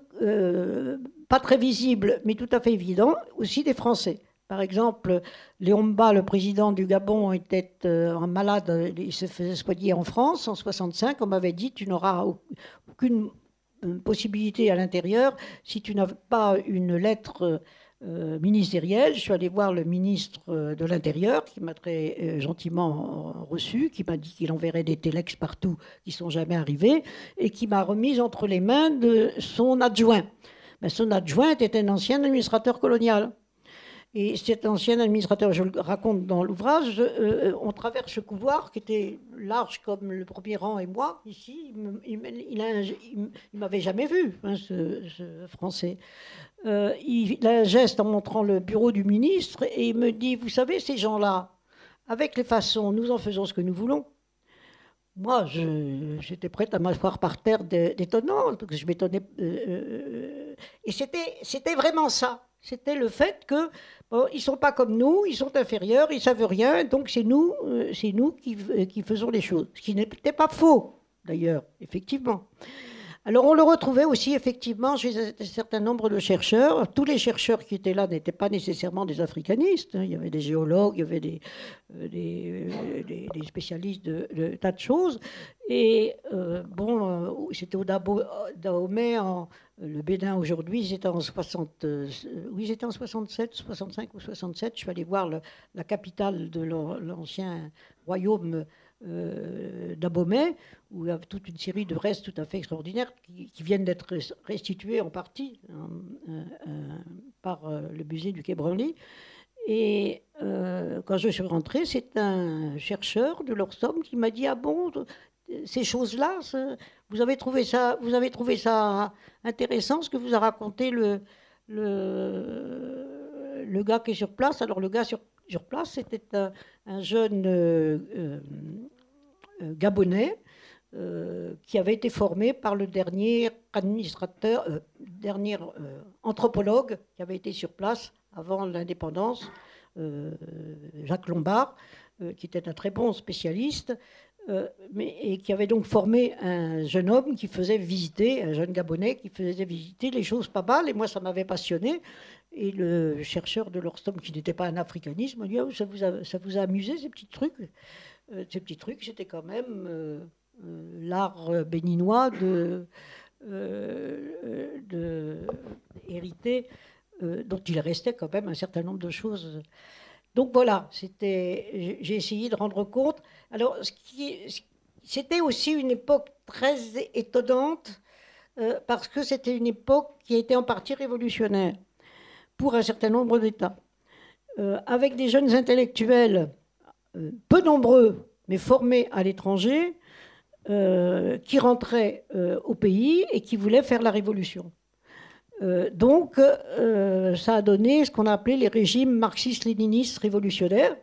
pas très visible, mais tout à fait évident, aussi des Français. Par exemple, Léon Mba, le président du Gabon, était euh, un malade, il se faisait soigner en France en 65. On m'avait dit tu n'auras aucune euh, possibilité à l'intérieur si tu n'as pas une lettre euh, ministérielle. Je suis allé voir le ministre de l'Intérieur qui m'a très gentiment reçu, qui m'a dit qu'il enverrait des téléx partout qui sont jamais arrivés et qui m'a remise entre les mains de son adjoint. Mais son adjoint était un ancien administrateur colonial. Et cet ancien administrateur, je le raconte dans l'ouvrage, euh, euh, on traverse ce couloir qui était large comme le premier rang et moi, ici. Il ne m'avait jamais vu, hein, ce, Français. Euh, il, a un geste en montrant le bureau du ministre et il me dit, vous savez, ces gens-là, avec les façons, nous en faisons ce que nous voulons. Moi, j'étais prête à m'asseoir par terre d'étonnant, parce que je m'étonnais. et c'était vraiment ça. C'était le fait que bon, ils sont pas comme nous, ils sont inférieurs, ils savent rien, donc c'est nous, euh, c'est nous qui, euh, qui, faisons les choses. Ce qui n'était pas faux, d'ailleurs, effectivement. Alors on le retrouvait aussi effectivement chez un certain nombre de chercheurs. Tous les chercheurs qui étaient là n'étaient pas nécessairement des africanistes. Hein. Il y avait des géologues, il y avait des, euh, euh, spécialistes de, tas de choses. Et euh, bon, c'était au Dahomey, le Bénin aujourd'hui, j'étais en 60, oui, en 67, 65 ou 67. Je suis allé voir la capitale de l'ancien royaume euh, d'Abomey, où il y a toute une série de restes tout à fait extraordinaires qui, viennent d'être restitués en partie hein, euh, euh, par le musée du Quai Branly. Et quand je suis rentrée, c'est un chercheur de l'Orstom qui m'a dit Ah bon, ces choses-là, vous avez trouvé ça, vous avez trouvé ça intéressant ce que vous a raconté le, le, le gars qui est sur place. Alors le gars sur sur place. C'était un, jeune euh, euh, euh, Gabonais qui avait été formé par le dernier administrateur, dernier anthropologue qui avait été sur place avant l'indépendance, Jacques Lombard, qui était un très bon spécialiste. mais, et qui avait donc formé un jeune homme qui faisait visiter, un jeune Gabonais qui faisait visiter les choses pas mal, et moi ça m'avait passionné. Et le chercheur de l'Orstom, qui n'était pas un africanisme, m'a dit ça, vous a, amusé ces petits trucs? Euh, Ces petits trucs, c'était quand même euh, euh, l'art béninois de, dont il restait quand même un certain nombre de choses. Donc voilà, j'ai essayé de rendre compte. Alors, c'était aussi une époque très étonnante, parce que c'était une époque qui était en partie révolutionnaire pour un certain nombre d'États. Euh, avec des jeunes intellectuels, euh, peu nombreux, mais formés à l'étranger, euh, qui rentraient au pays et qui voulaient faire la révolution. donc, ça a donné ce qu'on a appelé les régimes marxistes-léninistes révolutionnaires.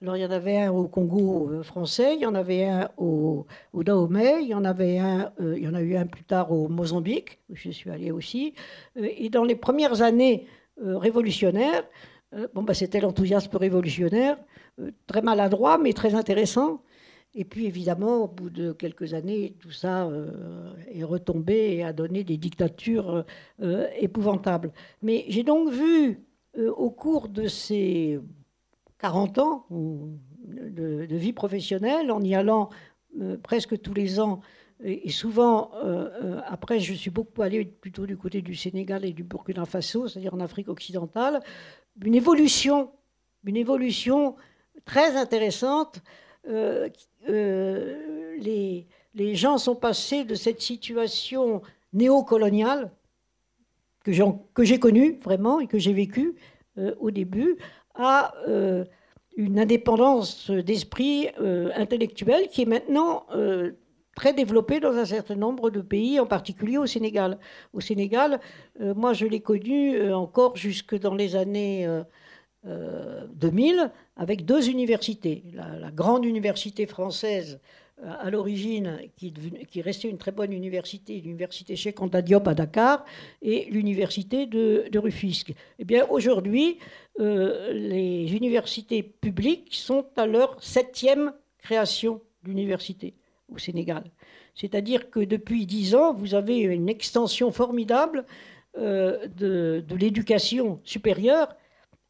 Alors, il y en avait un au Congo français, il y en avait un au, au Dahomey, il y en avait un, il y en a eu un plus tard au Mozambique, où je suis allé aussi. et dans les premières années révolutionnaire. Euh, bon, bah, c'était l'enthousiasme révolutionnaire, euh, très maladroit, mais très intéressant. Et puis évidemment, au bout de quelques années, tout ça est retombé et a donné des dictatures épouvantables. Mais j'ai donc vu au cours de ces 40 ans de, vie professionnelle, en y allant presque tous les ans et, souvent, euh, euh, après, je suis beaucoup allé plutôt du côté du Sénégal et du Burkina Faso, c'est-à-dire en Afrique occidentale, une évolution, une évolution très intéressante. Euh, les, gens sont passés de cette situation néocoloniale que j'ai connue vraiment et que j'ai vécue au début à une indépendance d'esprit intellectuel qui est maintenant très développé dans un certain nombre de pays, en particulier au Sénégal. Au Sénégal, euh, moi je l'ai connu euh, encore jusque dans les années 2000 euh, avec deux universités. La, grande université française à l'origine, qui, restait une très bonne université, l'université Cheikh Anta Diop à Dakar, et l'université de, de, Rufisque. Eh bien, aujourd'hui, les universités publiques sont à leur septième création d'université au Sénégal. C'est-à-dire que depuis dix ans, vous avez une extension formidable euh, de, l'éducation supérieure.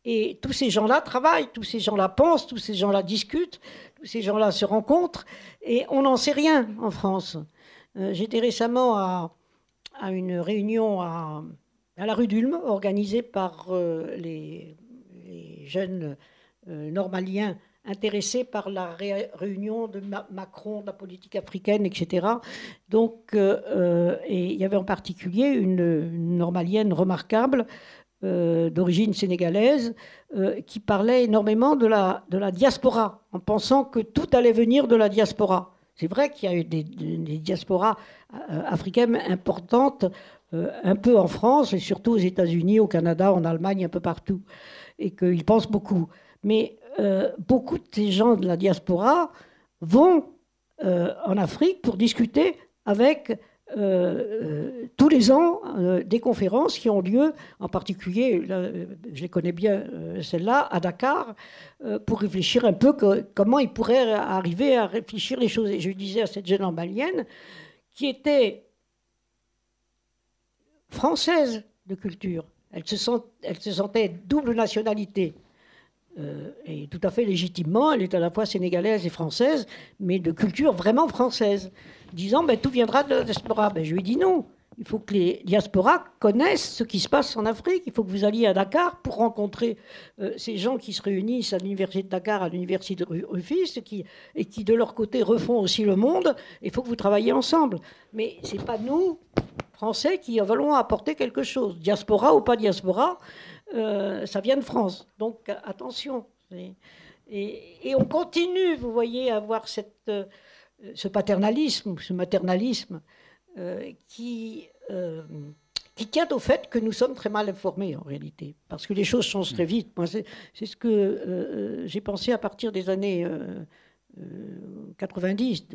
Et tous ces gens-là travaillent, tous ces gens-là pensent, tous ces gens-là discutent, tous ces gens-là se rencontrent. Et on n'en sait rien en France. Euh, j'étais récemment à, une réunion à, la rue d'Ulm, organisée par euh, les, jeunes normaliens intéressé par la réunion de Macron, de la politique africaine, etc. Donc, euh, euh, il y avait en particulier une, normalienne remarquable euh, d'origine sénégalaise qui parlait énormément de la, diaspora, en pensant que tout allait venir de la diaspora. C'est vrai qu'il y a eu des diasporas africaines importantes, un peu en France, et surtout aux États-Unis, au Canada, en Allemagne, un peu partout, et qu'ils pensent beaucoup. Mais euh, beaucoup de ces gens de la diaspora vont euh, en Afrique pour discuter avec euh, tous les ans des conférences qui ont lieu, en particulier, je les connais bien, celle-là, à Dakar, pour réfléchir un peu comment ils pourraient arriver à réfléchir les choses. Et je disais à cette jeune malienne qui était française de culture. Elle se, sent, elle se sentait double nationalité. Euh, et tout à fait légitimement, elle est à la fois sénégalaise et française, mais de culture vraiment française. Disant, ben, tout viendra de la diaspora. Ben, je lui ai dit non. Il faut que les diasporas connaissent ce qui se passe en Afrique. Il faut que vous alliez à Dakar pour rencontrer euh, ces gens qui se réunissent à l'université de Dakar, à l'université de Rufis, qui, et qui de leur côté refont aussi le monde. Il faut que vous travailliez ensemble. Mais ce n'est pas nous, Français, qui allons apporter quelque chose. Diaspora ou pas diaspora, euh, ça vient de France. Donc attention. Et, on continue, vous voyez, à avoir euh, ce paternalisme, ce maternalisme euh, qui, tient au fait que nous sommes très mal informés en réalité, parce que les choses changent très vite. C'est, ce que j'ai pensé à partir des années 90,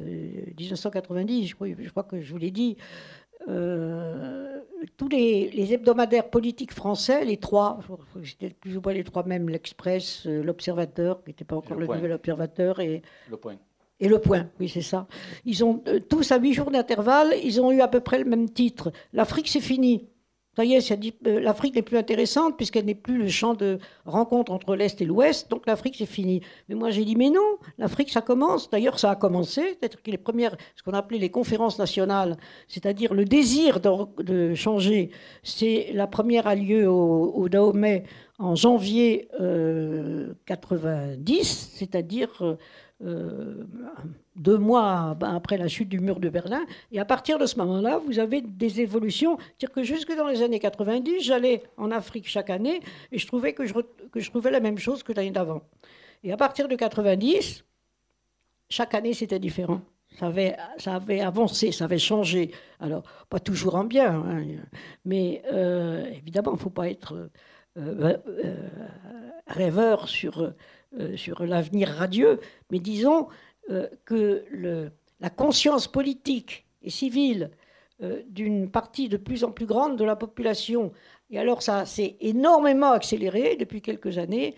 1990, je crois, je crois, que je vous l'ai dit. Tous les, hebdomadaires politiques français, les trois, c'était plus ou moins les trois mêmes, l'Express, l'Observateur, qui n'était pas encore le, le Nouvel Observateur, et le Point et le point, oui, c'est ça. Ils ont euh, tous à huit jours d'intervalle, ils ont eu à peu près le même titre. L'Afrique, c'est fini. Ça y est, euh, l'Afrique n'est plus intéressante puisqu'elle n'est plus le champ de rencontre entre l'Est et l'Ouest, donc l'Afrique c'est fini. Mais moi j'ai dit mais non, l'Afrique ça commence. D'ailleurs ça a commencé, c'est-à-dire que les premières, ce qu'on appelait les conférences nationales, c'est-à-dire le désir de, changer, c'est la première a lieu au, Dahomey en janvier 90, euh, c'est-à-dire euh, deux mois après la chute du mur de Berlin. Et à partir de ce moment-là, vous avez des évolutions. C'est-à-dire que jusque dans les années 90, j'allais en Afrique chaque année et je trouvais que je, que je trouvais la même chose que l'année d'avant. Et à partir de 90, chaque année, c'était différent. Ça avait, ça avait avancé, ça avait changé. Alors, pas toujours en bien, hein, mais euh, évidemment, il ne faut pas être euh, rêveur sur euh, sur l'avenir radieux, mais disons euh, que la conscience politique et civile euh, d'une partie de plus en plus grande de la population, et alors ça s'est énormément accéléré depuis quelques années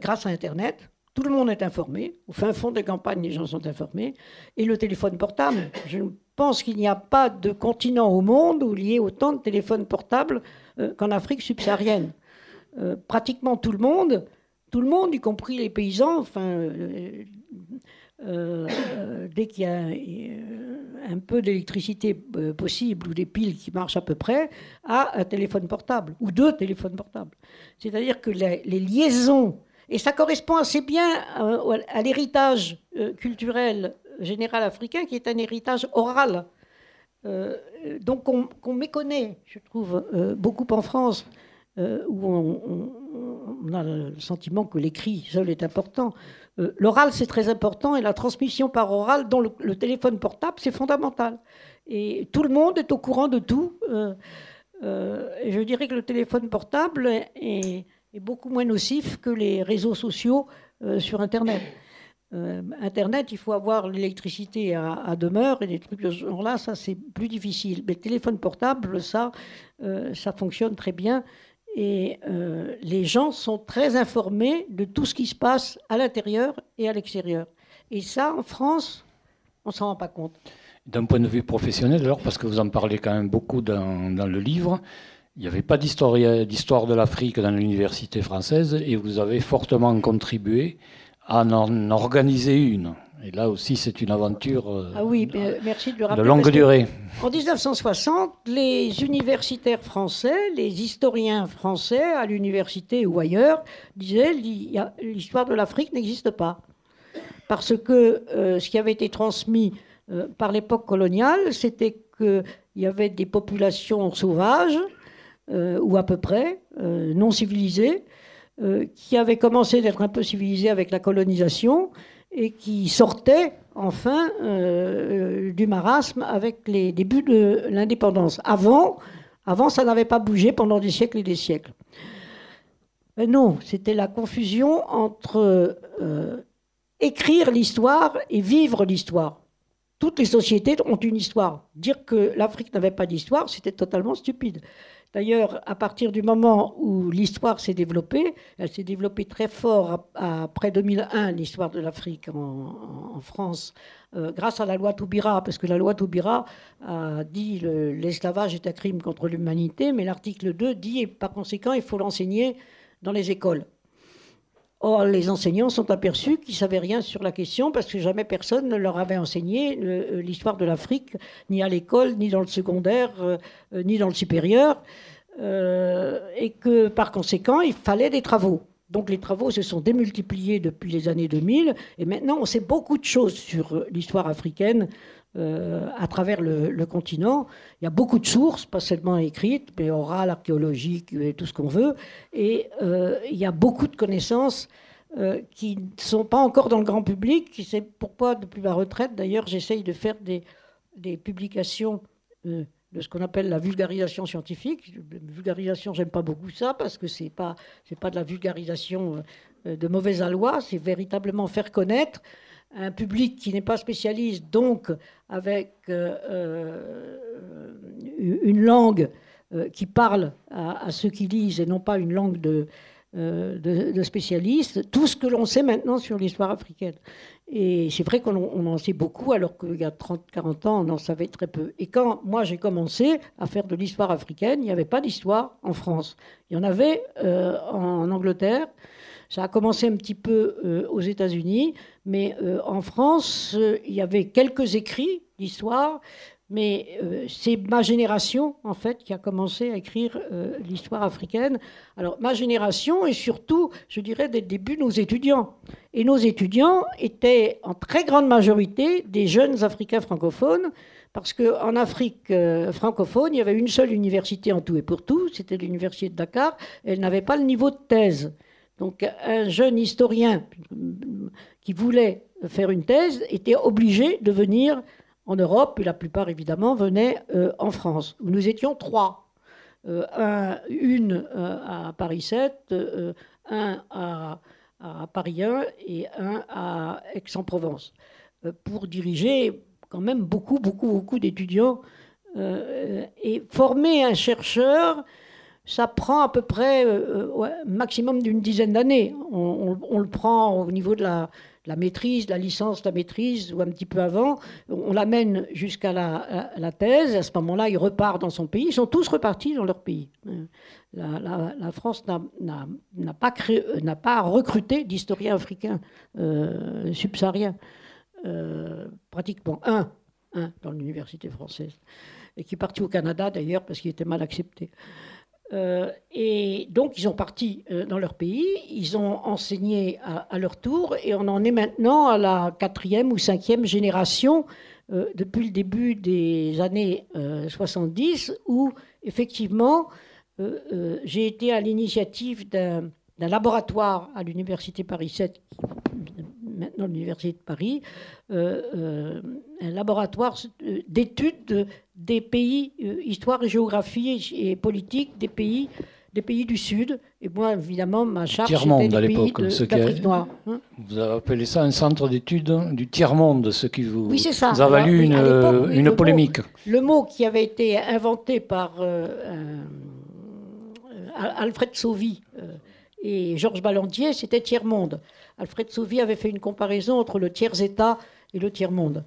grâce à Internet. Tout le monde est informé. Au fin fond des campagnes, les gens sont informés. Et le téléphone portable, je pense qu'il n'y a pas de continent au monde où il y ait autant de téléphones portables qu'en Afrique subsaharienne. pratiquement tout le monde tout le monde, y compris les paysans, enfin, euh, euh, dès qu'il y a euh, un peu d'électricité possible ou des piles qui marchent à peu près, a un téléphone portable ou deux téléphones portables. C'est-à-dire que les, liaisons, et ça correspond assez bien à, l'héritage culturel général africain qui est un héritage oral. donc qu'on méconnaît, je trouve, beaucoup en France. Euh, où on, a le sentiment que l'écrit seul est important. Euh, l'oral, c'est très important, et la transmission par oral, dont le, téléphone portable, c'est fondamental. Et tout le monde est au courant de tout. Euh, je dirais que le téléphone portable est, beaucoup moins nocif que les réseaux sociaux sur Internet. Internet, il faut avoir l'électricité à, à, demeure et des trucs de ce genre-là, ça c'est plus difficile. Mais le téléphone portable, ça, ça fonctionne très bien. Et euh, les gens sont très informés de tout ce qui se passe à l'intérieur et à l'extérieur. Et ça, en France, on ne s'en rend pas compte. D'un point de vue professionnel, alors, parce que vous en parlez quand même beaucoup dans, dans le livre, il n'y avait pas d'histoire de l'Afrique dans l'université française et vous avez fortement contribué à en organiser une. Et là aussi, c'est une aventure euh, ah oui, merci de, le rappeler, de longue durée. En 1960, les universitaires français, les historiens français à l'université ou ailleurs, disaient l'histoire de l'Afrique n'existe pas. Parce que euh, ce qui avait été transmis euh, par l'époque coloniale, c'était qu'il y avait des populations sauvages, ou à peu près, non civilisées, qui avaient commencé d'être un peu civilisées avec la colonisation et qui sortait enfin euh, du marasme avec les débuts de l'indépendance. Avant, ça n'avait pas bougé pendant des siècles et des siècles. Mais non, c'était la confusion entre euh, écrire l'histoire et vivre l'histoire. Toutes les sociétés ont une histoire. Dire que l'Afrique n'avait pas d'histoire, c'était totalement stupide. D'ailleurs, à partir du moment où l'histoire s'est développée, elle s'est développée très fort après 2001, l'histoire de l'Afrique en, France, euh, grâce à la loi Toubira, parce que la loi Toubira a dit l'esclavage est un crime contre l'humanité, mais l'article 2 dit, et par conséquent, il faut l'enseigner dans les écoles. Or, les enseignants sont aperçus qu'ils ne savaient rien sur la question parce que jamais personne ne leur avait enseigné euh, l'histoire de l'Afrique, ni à l'école, ni dans le secondaire, euh, euh, ni dans le supérieur. et que par conséquent, il fallait des travaux. Donc les travaux se sont démultipliés depuis les années 2000 et maintenant on sait beaucoup de choses sur l'histoire africaine euh, à travers le, continent. Il y a beaucoup de sources, pas seulement écrites, mais orales, archéologiques, tout ce qu'on veut. Et euh, il y a beaucoup de connaissances euh, qui ne sont pas encore dans le grand public. C'est pourquoi, depuis ma retraite, d'ailleurs, j'essaye de faire des, publications de ce qu'on appelle la vulgarisation scientifique. Vulgarisation, j'aime pas beaucoup ça parce que c'est pas pas de la vulgarisation de mauvaise aloi, c'est véritablement faire connaître un public qui n'est pas spécialiste, donc avec euh, euh, une langue euh, qui parle à, ceux qui lisent et non pas une langue de, de, spécialistes, tout ce que l'on sait maintenant sur l'histoire africaine. Et c'est vrai qu'on en sait beaucoup, alors qu'il y a 30-40 ans, on en savait très peu. Et quand moi j'ai commencé à faire de l'histoire africaine, il n'y avait pas d'histoire en France. Il y en avait en Angleterre. Ça a commencé un petit peu euh, aux États-Unis, mais euh, en France, euh, il y avait quelques écrits d'histoire, mais c'est ma génération, en fait, qui a commencé à écrire l'histoire africaine. Alors, ma génération, et surtout, je dirais, dès le début, nos étudiants. Et nos étudiants étaient en très grande majorité des jeunes Africains francophones, parce qu'en Afrique francophone, il y avait une seule université en tout et pour tout, c'était l'université de Dakar, elle n'avait pas le niveau de thèse. Donc un jeune historien qui voulait faire une thèse était obligé de venir en Europe, et la plupart évidemment venaient euh, en France. Nous étions trois. Euh, une euh, à Paris 7, un à, Paris 1 et un à Aix-en-Provence, pour diriger quand même beaucoup, beaucoup, beaucoup d'étudiants et former un chercheur ça prend à peu près euh, euh, maximum d'une dizaine d'années. On, le prend au niveau de la, maîtrise, de la licence, de la maîtrise, ou un petit peu avant. On l'amène jusqu'à la, thèse. À ce moment-là, il repart dans son pays. Ils sont tous repartis dans leur pays. La, France n'a pas, euh, recruté d'historiens africains subsahariens. pratiquement un, un dans l'université française. Et qui est parti au Canada d'ailleurs parce qu'il était mal accepté. Euh, et donc, ils sont partis euh, dans leur pays, ils ont enseigné à, leur tour, et on en est maintenant à la quatrième ou cinquième génération euh, depuis le début des années 70, où effectivement, j'ai été à l'initiative d'un laboratoire à l'Université Paris 7, maintenant l'Université de Paris, un laboratoire d'études des pays, euh, histoire et géographie et, politique des pays, des pays du Sud. Et moi, évidemment, ma charge était des pays d'Afrique noire. Hein. vous avez appelé ça un centre d'études du tiers-monde, ce qui vous, oui, ça. vous a valu une, une polémique. le mot qui avait été inventé par euh, Alfred Sauvy euh, et Georges Ballandier, c'était tiers-monde. Alfred Sauvy avait fait une comparaison entre le tiers-État et le tiers-monde.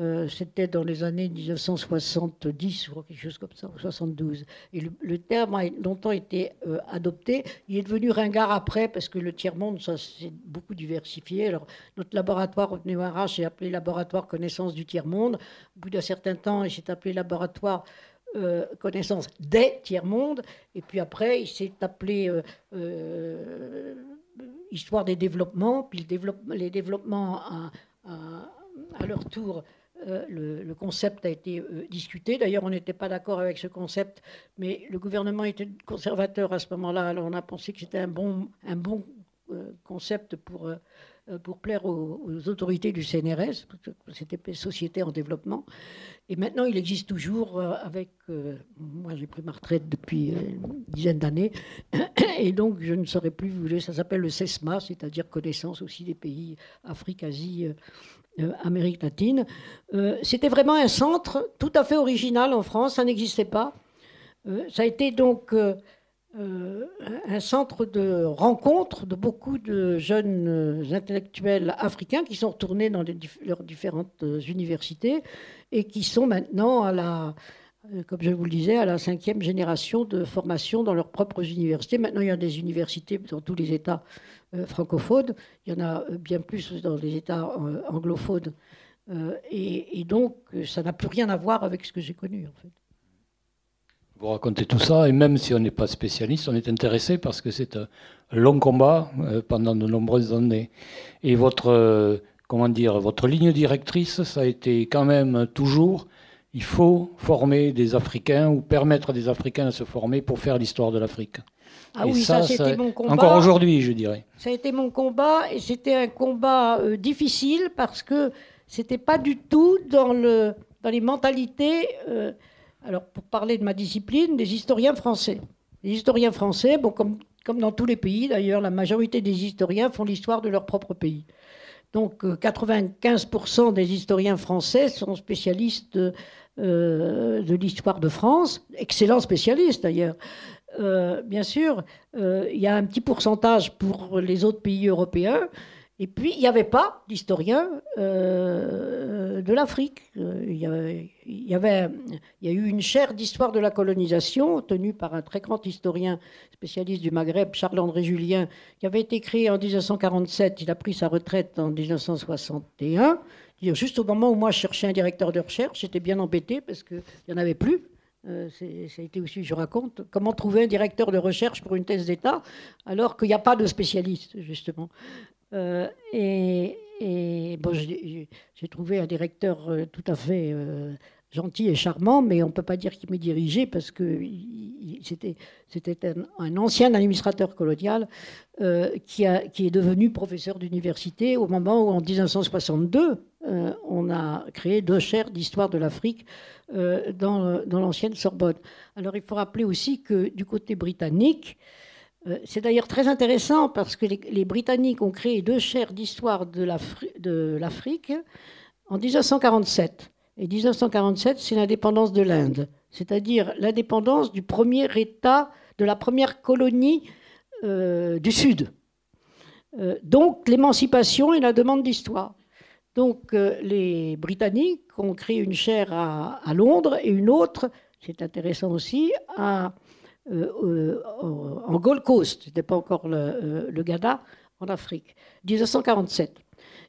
Euh, c'était dans les années 1970 ou quelque chose comme ça, 72. Et le, terme a longtemps été euh, adopté. Il est devenu ringard après parce que le tiers-monde, ça s'est beaucoup diversifié. Alors, notre laboratoire au Pneumarach s'est appelé Laboratoire Connaissance du Tiers-Monde. Au bout d'un certain temps, il s'est appelé Laboratoire euh, Connaissance des Tiers-Mondes. Et puis après, il s'est appelé Histoire des développements. Puis les développements à, leur tour euh, le, concept a été euh, discuté. D'ailleurs, on n'était pas d'accord avec ce concept, mais le gouvernement était conservateur à ce moment-là. Alors, on a pensé que c'était un bon, un bon euh, concept pour, pour plaire aux, autorités du CNRS, c'était société en développement. Et maintenant, il existe toujours avec. moi, j'ai pris ma retraite depuis une dizaine d'années, [COUGHS] et donc je ne saurais plus vous Ça s'appelle le CESMA, c'est-à-dire connaissance aussi des pays Afrique, Asie euh, Amérique latine. Euh, c'était vraiment un centre tout à fait original en France, ça n'existait pas. ça a été donc un centre de rencontre de beaucoup de jeunes intellectuels africains qui sont retournés dans leurs différentes universités et qui sont maintenant à la, comme je vous le disais, à la cinquième génération de formation dans leurs propres universités. Maintenant, il y a des universités dans tous les États francophones. Il y en a bien plus dans les États anglophones euh, et, donc, ça n'a plus rien à voir avec ce que j'ai connu, en fait. Vous racontez tout ça, et même si on n'est pas spécialiste, on est intéressé parce que c'est un long combat euh, pendant de nombreuses années. Et votre, euh, comment dire, votre ligne directrice, ça a été quand même toujours, il faut former des Africains ou permettre des Africains de se former pour faire l'histoire de l'Afrique. Ah oui, ça, c'était mon combat. Encore aujourd'hui, je dirais. Ça a été mon combat, et c'était un combat difficile parce que c'était pas du tout dans, le, dans les mentalités, euh, alors pour parler de ma discipline, des historiens français. Les historiens français, comme, comme dans tous les pays d'ailleurs, la majorité des historiens font l'histoire de leur propre pays. Donc 95% euh, des historiens français sont spécialistes euh, de l'histoire de France, excellents spécialistes d'ailleurs. bien sûr, il y a un petit pourcentage pour les autres pays européens, et puis, il n'y avait pas d'historien euh, de l'Afrique. Euh, il, y a eu une chaire d'histoire de la colonisation tenue par un très grand historien spécialiste du Maghreb, Charles-André Julien, qui avait été créé en 1947. Il a pris sa retraite en 1961. Juste au moment où moi je cherchais un directeur de recherche, j'étais bien embêté parce qu'il n'y en avait plus. Euh, ça a été aussi, je raconte, comment trouver un directeur de recherche pour une thèse d'État alors qu'il n'y a pas de spécialiste, justement. Euh, et, bon, j'ai trouvé un directeur euh, tout à fait euh, gentil et charmant, mais on ne peut pas dire qu'il m'ait dirigé parce que c'était un, ancien administrateur colonial qui, est devenu professeur d'université au moment où, en 1962, on a créé deux chaires d'histoire de l'Afrique dans, l'ancienne Sorbonne. Alors il faut rappeler aussi que du côté britannique, c'est d'ailleurs très intéressant parce que les, Britanniques ont créé deux chaires d'histoire de l'Afrique en 1947. Et 1947, c'est l'indépendance de l'Inde, c'est-à-dire l'indépendance du premier État, de la première colonie euh, du Sud. Euh, donc l'émancipation et la demande d'histoire. Donc les Britanniques ont créé une chaire à, à Londres et une autre, c'est intéressant aussi, à euh, euh, en Gold Coast, c'était pas encore le, euh, le, Ghana, en Afrique, 1947.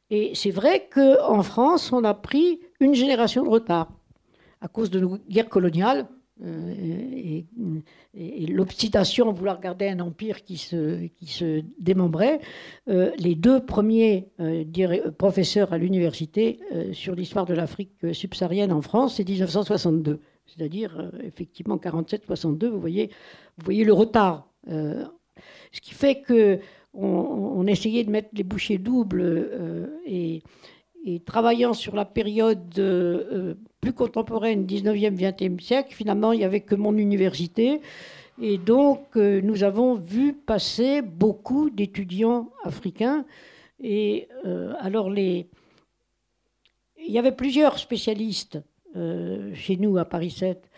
Et c'est vrai qu'en France, on a pris une génération de retard à cause de nos guerres coloniales et, l'obstination à vouloir garder un empire qui se, qui se démembrait. les deux premiers professeurs à l'université sur l'histoire de l'Afrique subsaharienne en France, c'est 1962 c'est-à-dire euh, effectivement 47-62, vous voyez, vous voyez le retard. Euh, ce qui fait que on, essayait de mettre les bouchées doubles euh, et, travaillant sur la période plus contemporaine, 19e, 20e siècle, finalement, il n'y avait que mon université. Et donc, nous avons vu passer beaucoup d'étudiants africains. Et alors, les... il y avait plusieurs spécialistes euh, chez nous à Paris 7.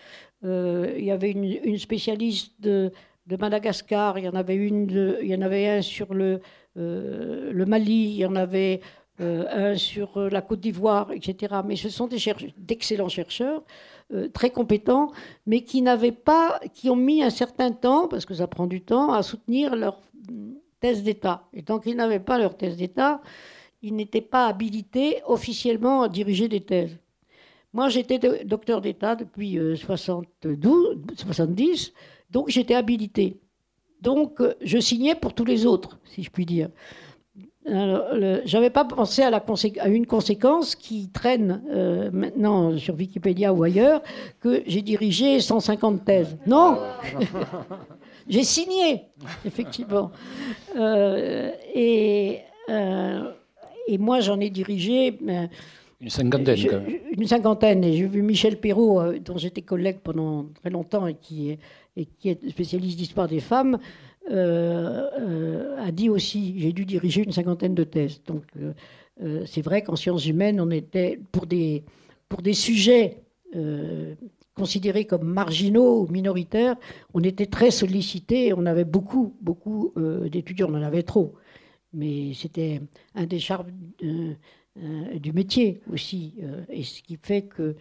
Euh, il y avait une, spécialiste de, Madagascar, il y en avait une, il y en avait un sur le, euh, Mali, il y en avait un sur la Côte d'Ivoire, etc. Mais ce sont des d'excellents chercheurs, très compétents, mais qui n'avaient pas, qui ont mis un certain temps, parce que ça prend du temps, à soutenir leur thèse d'État. Et tant qu'ils n'avaient pas leur thèse d'État, ils n'étaient pas habilités officiellement à diriger des thèses. Moi, j'étais docteur d'État depuis 72, euh, 70, donc j'étais habilité. Donc, euh, je signais pour tous les autres, si je puis dire. Je n'avais pas pensé à, la à, une conséquence qui traîne euh, maintenant sur Wikipédia ou ailleurs, que j'ai dirigé 150 thèses. Non [LAUGHS] J'ai signé, effectivement. et, et moi, j'en ai dirigé. Une cinquantaine. une cinquantaine. Et j'ai vu Michel Perrault, euh, dont j'étais collègue pendant très longtemps et qui est, et qui est spécialiste d'histoire des femmes, euh, euh, a dit aussi j'ai dû diriger une cinquantaine de thèses. Donc c'est vrai qu'en sciences humaines, on était pour des, pour des sujets considérés comme marginaux ou minoritaires, on était très sollicités. On avait beaucoup, beaucoup d'étudiants. On en avait trop. Mais c'était un des charmes du métier aussi. et ce qui fait que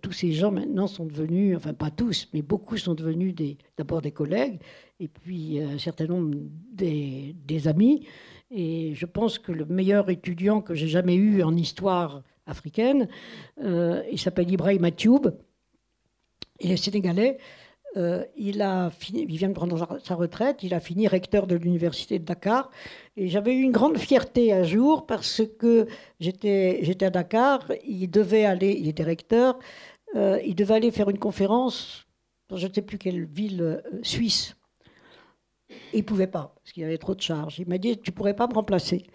tous ces gens maintenant sont devenus, enfin pas tous, mais beaucoup sont devenus d'abord des, collègues et puis un certain nombre des, des amis. Et je pense que le meilleur étudiant que j'ai jamais eu en histoire africaine, euh, il s'appelle Ibrahim Atioub, il est sénégalais. Euh, il, vient de prendre sa retraite, il a fini recteur de l'université de Dakar. Et j'avais eu une grande fierté un jour parce que j'étais, à Dakar, il devait aller, il était recteur, euh, il devait aller faire une conférence dans je ne sais plus quelle ville suisse. Et il ne pouvait pas, parce qu'il y avait trop de charges. Il m'a dit, tu ne pourrais pas me remplacer.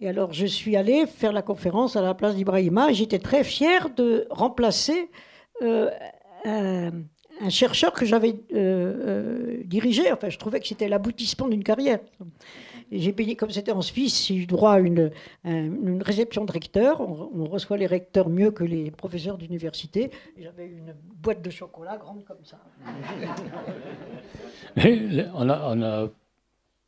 Et alors, je suis allée faire la conférence à la place d'Ibrahima. J'étais très fière de remplacer euh, un, chercheur que j'avais euh, euh, dirigé. Enfin, je trouvais que c'était l'aboutissement d'une carrière. J'ai payé, comme c'était en Suisse, j'ai eu droit à une, réception de recteur. On, reçoit les recteurs mieux que les professeurs d'université. J'avais une boîte de chocolat grande comme ça. [LAUGHS] a, on a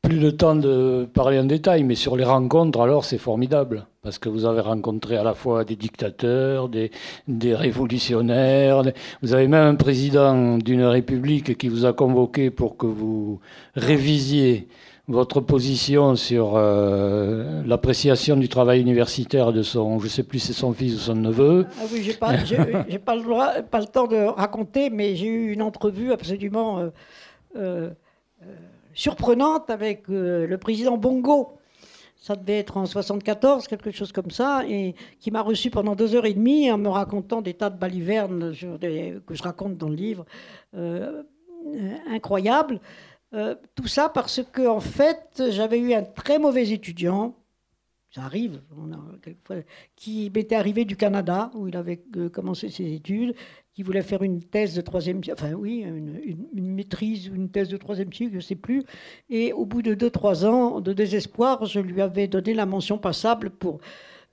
plus le temps de parler en détail, mais sur les rencontres, alors c'est formidable, parce que vous avez rencontré à la fois des dictateurs, des, révolutionnaires, vous avez même un président d'une république qui vous a convoqué pour que vous révisiez votre position sur euh, l'appréciation du travail universitaire de son, je ne sais plus si c'est son fils ou son neveu. Ah oui, j'ai pas, j'ai, pas le droit, pas le temps de raconter, mais j'ai eu une entrevue absolument euh, euh, surprenante avec euh, le président Bongo. Ça devait être en 74, quelque chose comme ça, et qui m'a reçu pendant deux heures et demie en me racontant des tas de balivernes que je raconte dans le livre, euh, incroyables. Euh, tout ça parce que, en fait, j'avais eu un très mauvais étudiant, ça arrive, qui m'était arrivé du Canada, où il avait commencé ses études, qui voulait faire une thèse de troisième enfin oui, une, maîtrise ou une thèse de troisième cycle, je ne sais plus. Et au bout de deux, trois ans de désespoir, je lui avais donné la mention passable pour,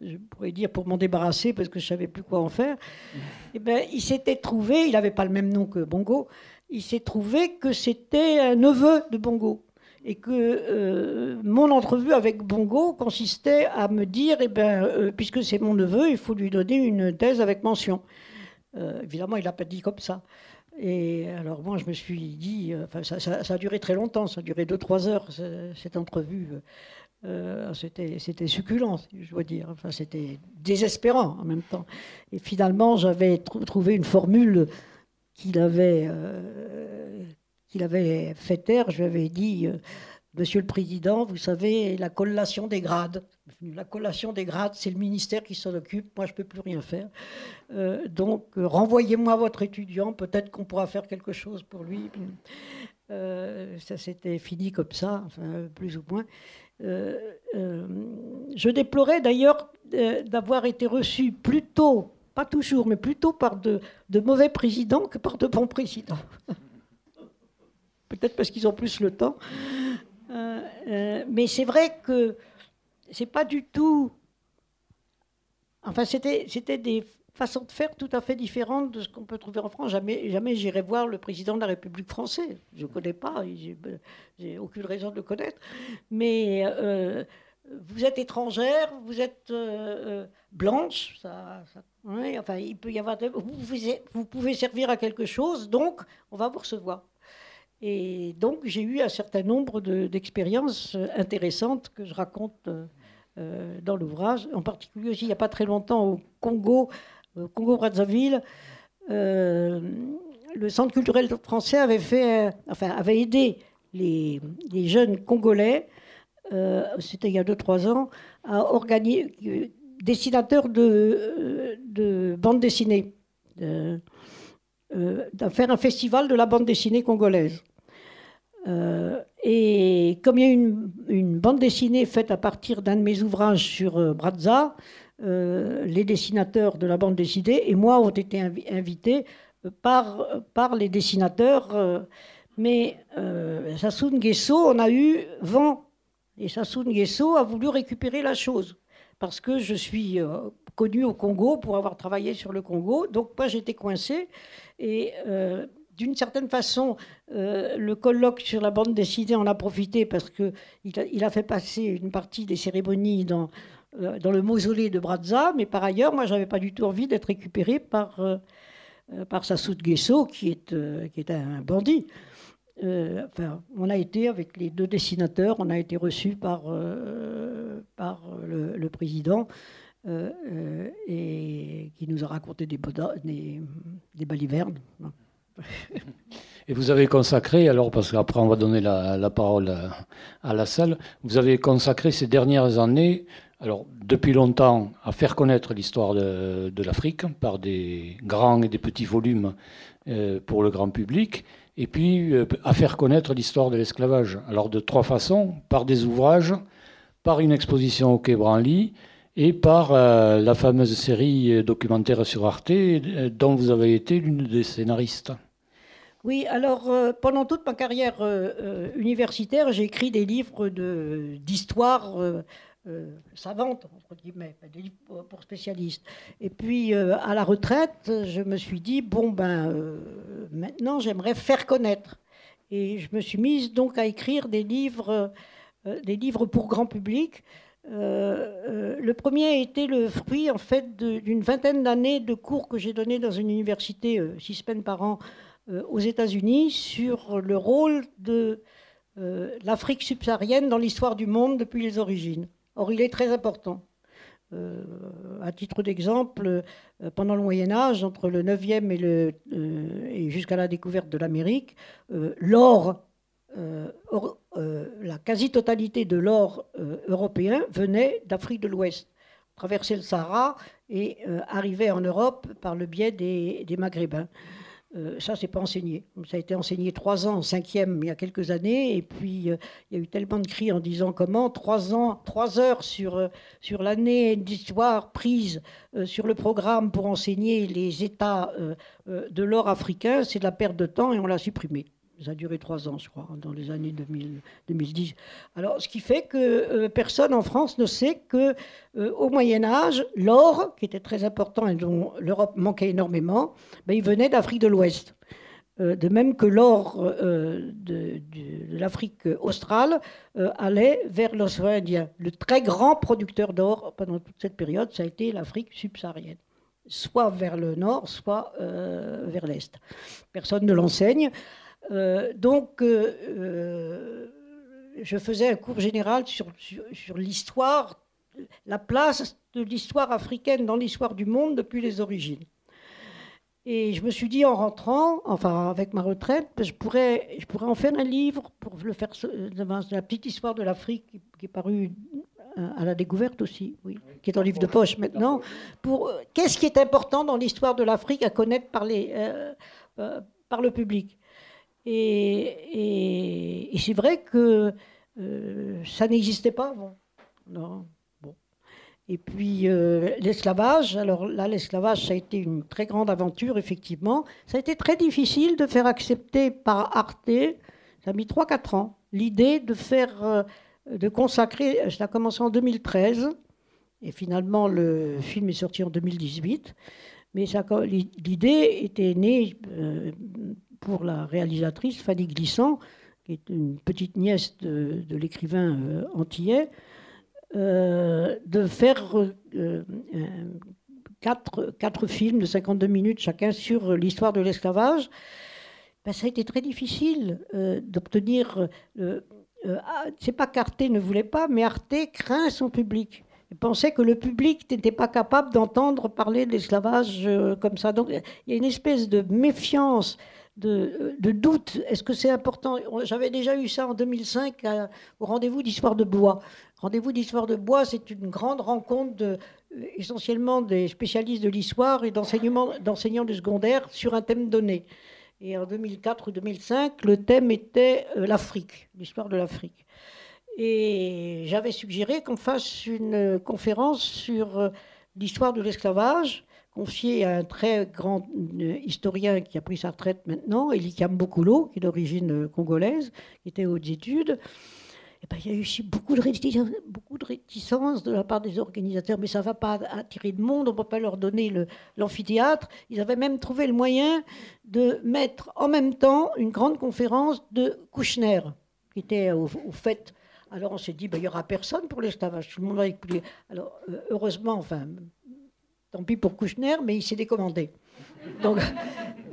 je pourrais dire pour m'en débarrasser parce que je savais plus quoi en faire. Et eh ben, il s'était trouvé, il n'avait pas le même nom que Bongo, il s'est trouvé que c'était un neveu de Bongo et que euh, mon entrevue avec Bongo consistait à me dire, eh ben, euh, puisque c'est mon neveu, il faut lui donner une thèse avec mention. Euh, évidemment, il l'a pas dit comme ça. Et alors moi, je me suis dit, euh, ça, a duré très longtemps, ça a duré 2-3 heures, cette entrevue. Euh, c'était succulent, je dois dire. Enfin, c'était désespérant en même temps. Et finalement, j'avais trouvé une formule qu'il avait, qu'il avait fait taire. Je lui avais dit, Monsieur le Président, vous savez, la collation des grades. La collation des grades, c'est le ministère qui s'en occupe. Moi, je ne peux plus rien faire. Euh, donc, euh, renvoyez-moi votre étudiant. Peut-être qu'on pourra faire quelque chose pour lui. Euh, ça s'était fini comme ça, plus ou moins. je déplorais d'ailleurs d'avoir été reçu plutôt, pas toujours, mais plutôt par de mauvais présidents que par de bons présidents. [LAUGHS] Peut-être parce qu'ils ont plus le temps. Euh, euh, mais c'est vrai que c'est pas du tout. Enfin, c'était, des façons de faire tout à fait différentes de ce qu'on peut trouver en France. Jamais, jamais j'irai voir le président de la République française. Je ne connais pas, j'ai, aucune raison de le connaître. Mais euh, vous êtes étrangère, vous êtes blanche, ça, enfin, il peut y avoir. Vous pouvez, vous pouvez servir à quelque chose, donc on va vous recevoir. Et donc, j'ai eu un certain nombre d'expériences euh, intéressantes que je raconte euh, euh, dans l'ouvrage. En particulier aussi, il n'y a pas très longtemps, au Congo, au Congo-Brazzaville, le Centre culturel français avait, aidé les, jeunes Congolais, c'était il y a 2-3 ans, à organiser, dessinateurs de, de bande dessinée. Euh, d'en faire un festival de la bande dessinée congolaise. Euh, et comme il y a une, bande dessinée faite à partir d'un de mes ouvrages sur euh, Brazza, les dessinateurs de la bande dessinée et moi ont été invités par, par les dessinateurs. mais Sassoon Guesso on a eu vent. Et Sassoon Guesso a voulu récupérer la chose. Parce que je suis connu au Congo pour avoir travaillé sur le Congo. Donc moi j'étais coincée et d'une certaine façon, le colloque sur la bande dessinée en a profité parce qu'il a, fait passer une partie des cérémonies dans, dans le mausolée de Brazza, mais par ailleurs, moi, j'avais pas du tout envie d'être récupéré par, par Sassou Nguesso, qui est, qui est un bandit. Euh, enfin, on a été avec les deux dessinateurs, on a été reçus par, euh, par le, président euh, et qui nous a raconté des, balivernes. Et vous avez consacré, alors parce qu'après on va donner la, parole à, la salle, vous avez consacré ces dernières années, alors depuis longtemps, à faire connaître l'histoire de, l'Afrique par des grands et des petits volumes pour le grand public, et puis euh, à faire connaître l'histoire de l'esclavage. Alors de trois façons, par des ouvrages, par une exposition au Quai Branly et par euh, la fameuse série documentaire sur Arte euh, dont vous avez été l'une des scénaristes. Oui, alors pendant toute ma carrière universitaire, j'ai écrit des livres d'histoire euh, savante, entre guillemets, des livres pour spécialistes. Et puis, euh, à la retraite, je me suis dit, bon, ben, euh, maintenant, j'aimerais faire connaître. Et je me suis mise donc à écrire des livres, des livres pour grand public. Le premier a été le fruit, en fait, d'une vingtaine d'années de cours que j'ai donnés dans une université, six semaines par an, aux États-Unis, sur le rôle de l'Afrique subsaharienne dans l'histoire du monde depuis les origines. Or, il est très important. Euh, à titre d'exemple, euh, pendant le Moyen Âge, entre le 9e et, le, euh, et jusqu'à la découverte de l'Amérique, l'or, la quasi-totalité de l'or européen venait d'Afrique de l'Ouest, traversait le Sahara et arrivait en Europe par le biais des Maghrébins. Euh, ça, c'est pas enseigné. Ça a été enseigné trois ans cinquième il y a quelques années, et puis euh, il y a eu tellement de cris en disant comment trois ans, trois heures sur euh, sur l'année d'histoire prise sur le programme pour enseigner les États de l'or africain, c'est de la perte de temps et on l'a supprimé. Ça a duré trois ans, je crois, dans les années 2000, 2010. Alors, ce qui fait que euh, personne en France ne sait que euh, au Moyen Âge, l'or, qui était très important et dont l'Europe manquait énormément, ben, il venait d'Afrique de l'Ouest. Euh, de même que l'or de, de, l'Afrique australe allait vers l'océan Indien. Le très grand producteur d'or pendant toute cette période, ça a été l'Afrique subsaharienne soit vers le nord, soit vers l'est. Personne ne l'enseigne. Euh, donc, euh, euh, je faisais un cours général sur, sur, l'histoire, la place de l'histoire africaine dans l'histoire du monde depuis les origines. Et je me suis dit en rentrant, enfin avec ma retraite, je pourrais, je pourrais en faire un livre pour le faire, la petite histoire de l'Afrique qui est parue à la découverte aussi, oui, qui est en livre de poche maintenant. Pour qu'est-ce qui est important dans l'histoire de l'Afrique à connaître par les, par le public? Et, c'est vrai que euh, ça n'existait pas avant. Non. Bon. Et puis euh, l'esclavage, alors là l'esclavage ça a été une très grande aventure effectivement. Ça a été très difficile de faire accepter par Arte, ça a mis 3-4 ans, l'idée de faire, euh, de consacrer, ça a commencé en 2013 et finalement le film est sorti en 2018. Mais l'idée était née pour la réalisatrice Fanny Glissant, qui est une petite nièce de, l'écrivain euh, antillais, euh, de faire euh, quatre, films de 52 minutes chacun sur l'histoire de l'esclavage. Ben, ça a été très difficile d'obtenir. Ah, c'est pas qu'Arte ne voulait pas, mais Arte craint son public. Pensait que le public n'était pas capable d'entendre parler de l'esclavage comme ça. Donc il y a une espèce de méfiance de, doute. Est-ce que c'est important? J'avais déjà eu ça en 2005 au rendez-vous d'histoire de bois. Rendez-vous d'histoire de bois, c'est une grande rencontre de, essentiellement des spécialistes de l'histoire et d'enseignants du secondaire sur un thème donné. Et en 2004 ou 2005, le thème était euh, l'Afrique, l'histoire de l'Afrique. Et j'avais suggéré qu'on fasse une conférence sur euh, l'histoire de l'esclavage confié à un très grand euh, historien qui a pris sa retraite maintenant, Elikam Bokulo, qui est d'origine euh, congolaise, qui était aux études. Et ben, il y a eu aussi beaucoup de, beaucoup de réticence de la part des organisateurs, mais ça ne va pas attirer de monde, on ne peut pas leur donner l'amphithéâtre. Ils avaient même trouvé le moyen de mettre en même temps une grande conférence de Kouchner, qui était au, fait. Alors on s'est dit, ben, il n'y aura personne pour l'esclavage, tout le monde va écouter. Alors euh, heureusement, enfin, tant pis pour Kouchner, mais il s'est décommandé. Donc,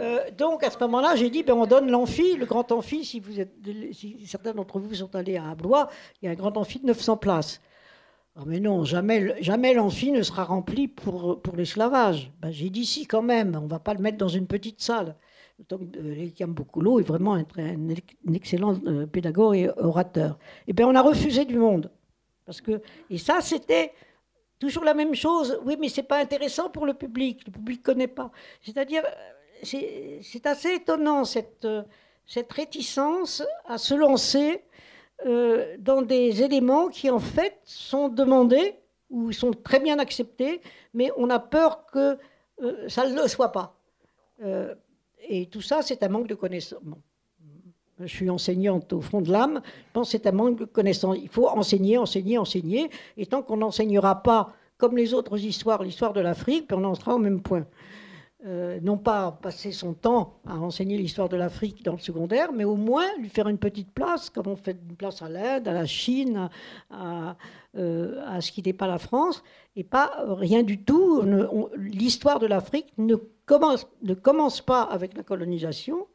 euh, à ce moment-là, j'ai dit, ben, on donne l'amphi, le grand amphi, si, certains d'entre vous sont allés à Blois, il y a un grand amphi de 900 places. Ah, mais non, jamais, l'amphi ne sera rempli pour, l'esclavage. Ben, j'ai dit si quand même, on ne va pas le mettre dans une petite salle. Donc, euh, l'eau est vraiment un, un, excellent euh, pédagogue et orateur. Et bien, on a refusé du monde. Parce que, et ça, c'était Toujours la même chose. Oui, mais c'est pas intéressant pour le public. Le public ne connaît pas. C'est-à-dire, c'est assez étonnant cette, cette réticence à se lancer euh, dans des éléments qui en fait sont demandés ou sont très bien acceptés, mais on a peur que euh, ça ne le soit pas. Euh, et tout ça, c'est un manque de connaissance je suis enseignante au fond de l'âme, je pense que c'est un manque de connaissance. Il faut enseigner, enseigner, enseigner, et tant qu'on n'enseignera pas, comme les autres histoires, l'histoire de l'Afrique, on en sera au même point. Euh, non pas passer son temps à enseigner l'histoire de l'Afrique dans le secondaire, mais au moins lui faire une petite place, comme on fait une place à l'Inde, à la Chine, à, euh, ce qui n'est pas la France, et pas rien du tout. L'histoire de l'Afrique ne commence pas avec la colonisation,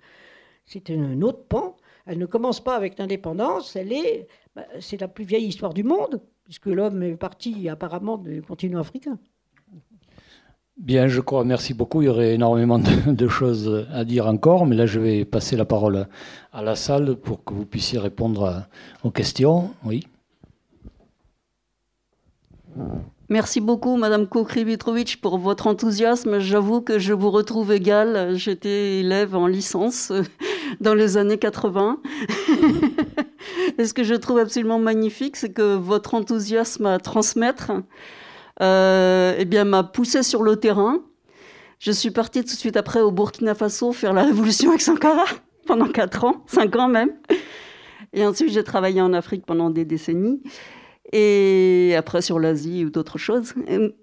c'est un autre pan. Elle ne commence pas avec l'indépendance, elle est, bah, c'est la plus vieille histoire du monde, puisque l'homme est parti apparemment du continent africain. Bien, je crois, merci beaucoup. Il y aurait énormément de, choses à dire encore, mais là, je vais passer la parole à la salle pour que vous puissiez répondre aux questions. Oui. Merci beaucoup, Madame Kokrivitrovic, pour votre enthousiasme. J'avoue que je vous retrouve égale. J'étais élève en licence euh, dans les années 80. [LAUGHS] Et ce que je trouve absolument magnifique, c'est que votre enthousiasme à transmettre euh, eh bien, m'a poussé sur le terrain. Je suis partie tout de suite après au Burkina Faso faire la révolution avec Sankara [LAUGHS] pendant 4 ans, 5 ans même. Et ensuite, j'ai travaillé en Afrique pendant des décennies et après sur l'Asie ou d'autres choses.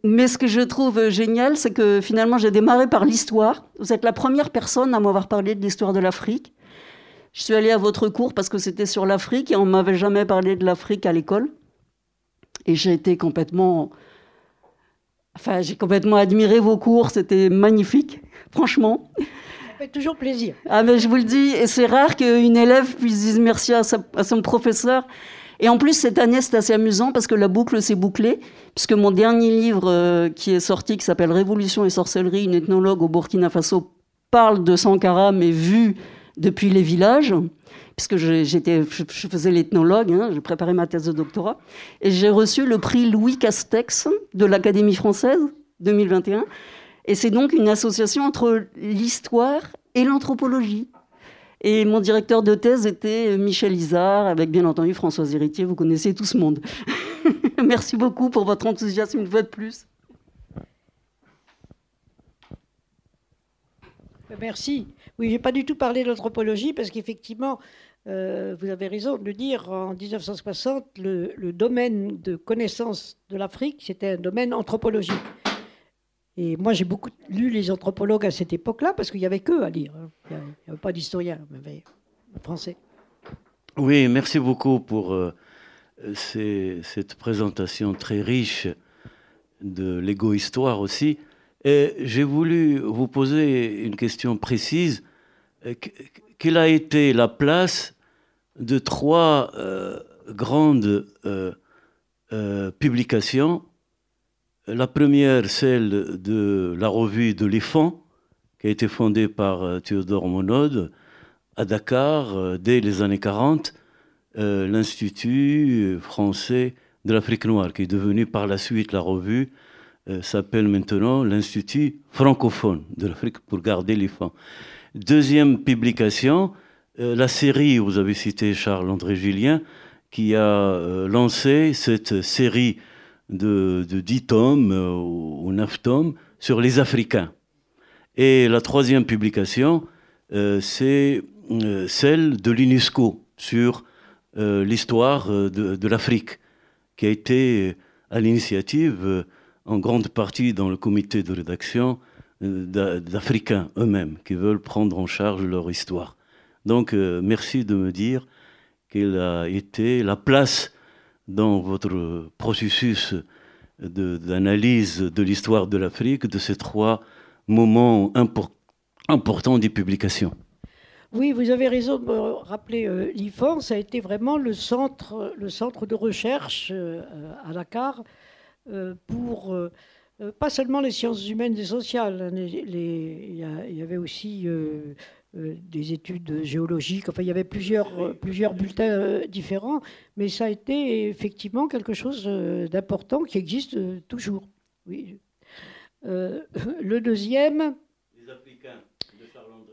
Mais ce que je trouve génial, c'est que finalement j'ai démarré par l'histoire. Vous êtes la première personne à m'avoir parlé de l'histoire de l'Afrique. Je suis allée à votre cours parce que c'était sur l'Afrique et on m'avait jamais parlé de l'Afrique à l'école. Et j'ai été complètement, enfin j'ai complètement admiré vos cours. C'était magnifique, franchement. Ça fait toujours plaisir. Ah mais je vous le dis, et c'est rare qu'une élève puisse dire merci à, à son professeur. Et en plus, cette année, c'est assez amusant parce que la boucle s'est bouclée, puisque mon dernier livre euh, qui est sorti, qui s'appelle Révolution et sorcellerie, une ethnologue au Burkina Faso, parle de Sankara, mais vu depuis les villages, puisque j'étais, je, faisais l'ethnologue, hein, j'ai préparé ma thèse de doctorat, et j'ai reçu le prix Louis Castex de l'Académie française 2021. Et c'est donc une association entre l'histoire et l'anthropologie. Et mon directeur de thèse était Michel Isard, avec bien entendu Françoise Héritier. Vous connaissez tout ce monde. [LAUGHS] Merci beaucoup pour votre enthousiasme une fois de plus. Merci. Oui, j'ai pas du tout parlé d'anthropologie parce qu'effectivement, euh, vous avez raison de le dire, en 1960, le, le domaine de connaissance de l'Afrique, c'était un domaine anthropologique. Et moi, j'ai beaucoup lu les anthropologues à cette époque-là, parce qu'il n'y avait qu'eux à lire. Hein. Il n'y avait, pas d'historiens français. Oui, merci beaucoup pour euh, cette présentation très riche de l'égo-histoire aussi. Et j'ai voulu vous poser une question précise. Euh, quelle a été la place de trois euh, grandes publications la première, celle de la revue de l'IFAN, qui a été fondée par euh, Théodore Monod à Dakar euh, dès les années 40, euh, l'Institut français de l'Afrique noire, qui est devenu par la suite la revue, s'appelle maintenant l'Institut francophone de l'Afrique pour garder l'IFAN. Deuxième publication, la série, vous avez cité Charles-André Julien, qui a lancé cette série de, de 10 tomes euh, ou 9 tomes sur les Africains. Et la troisième publication, euh, c'est euh, celle de l'UNESCO sur l'histoire de, l'Afrique, qui a été à l'initiative, en grande partie dans le comité de rédaction, d'Africains eux-mêmes qui veulent prendre en charge leur histoire. Donc, merci de me dire quelle a été la place dans votre processus d'analyse de, l'histoire de l'Afrique de ces trois moments importants des publications. Oui, vous avez raison de me rappeler euh. Ça a été vraiment le centre, le centre de recherche euh, à Dakar euh, pour pas seulement les sciences humaines et sociales. Il y, avait aussi euh, des études géologiques. Enfin, il y avait plusieurs, euh, plusieurs bulletins euh, différents, mais ça a été effectivement quelque chose d'important qui existe toujours. Oui. [LAUGHS] le deuxième. Les Africains.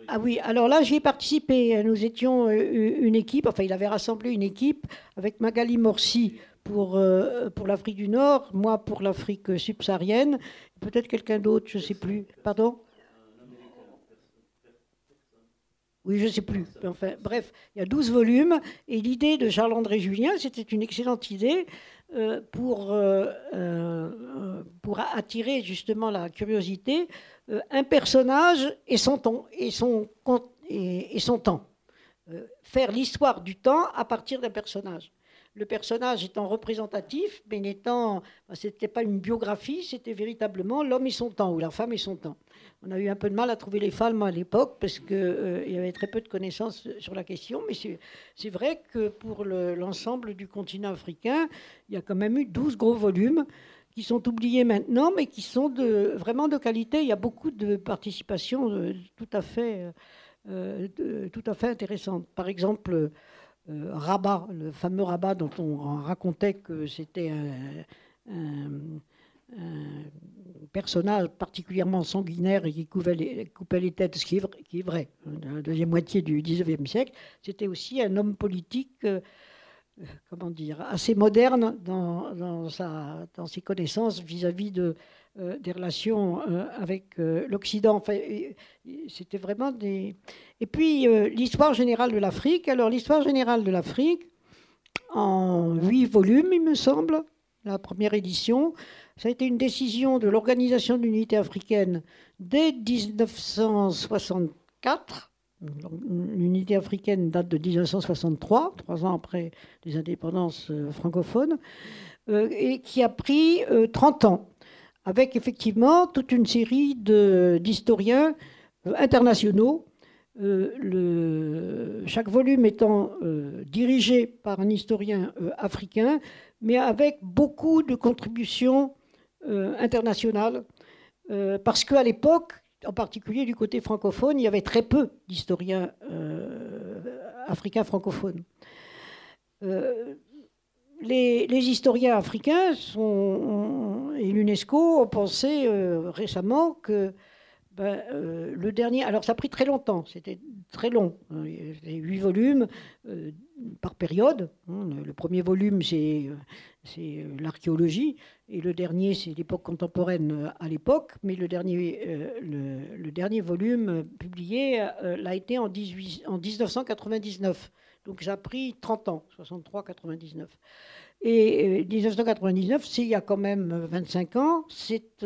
Ah oui, alors là, j'y ai participé. Nous étions une équipe, enfin, il avait rassemblé une équipe avec Magali Morsi pour, pour l'Afrique du Nord, moi pour l'Afrique subsaharienne, peut-être quelqu'un d'autre, je ne sais plus. Pardon? Oui, je ne sais plus. Bref, il y a 12 volumes. Et l'idée de Charles-André Julien, c'était une excellente idée euh, pour, euh, euh, pour attirer justement la curiosité. un personnage et son temps. Et son, temps. faire l'histoire du temps à partir d'un personnage le personnage étant représentatif, mais n'étant, c'était pas une biographie, c'était véritablement l'homme et son temps ou la femme et son temps. On a eu un peu de mal à trouver les femmes à l'époque parce qu'il euh, y avait très peu de connaissances sur la question, mais c'est vrai que pour l'ensemble du continent africain, il y a quand même eu 12 gros volumes qui sont oubliés maintenant, mais qui sont vraiment de qualité. Il y a beaucoup de participation euh, tout, à fait, euh. Par exemple, euh, Rabat, le fameux Rabat dont on racontait que c'était un, personnage particulièrement sanguinaire et qui coupait les, coupait les têtes, ce qui est, vrai, dans la deuxième moitié du XIXe siècle, c'était aussi un homme politique, euh, comment dire, assez moderne dans, dans, sa, dans ses connaissances vis-à-vis de, euh, des relations avec l'Occident. Enfin, c'était vraiment des. Et puis, euh, l'histoire générale de l'Afrique. Alors, l'histoire générale de l'Afrique, en huit volumes, il me semble, la première édition, ça a été une décision de l'Organisation de l'Unité africaine dès 1964. L'unité africaine date de 1963, trois ans après les indépendances euh, francophones, euh, et qui a pris 30 ans, avec effectivement toute une série d'historiens internationaux euh, chaque volume étant euh, dirigé par un historien euh, africain, mais avec beaucoup de contributions internationales, parce qu'à l'époque, en particulier du côté francophone, il y avait très peu d'historiens africains francophones. Les, les, historiens africains sont, et l'UNESCO ont pensé récemment que ben, euh, le dernier, alors ça a pris très longtemps, c'était très long, hein, huit volumes euh, par période. Hein. le premier volume, c'est, c'est l'archéologie, et le dernier, c'est l'époque contemporaine euh, à l'époque, mais le dernier, le, dernier volume publié l'a été en, 18, en 1999. Donc ça a pris 30 ans, 63-99. Et 1999, c'est il y a quand même 25 ans, c'est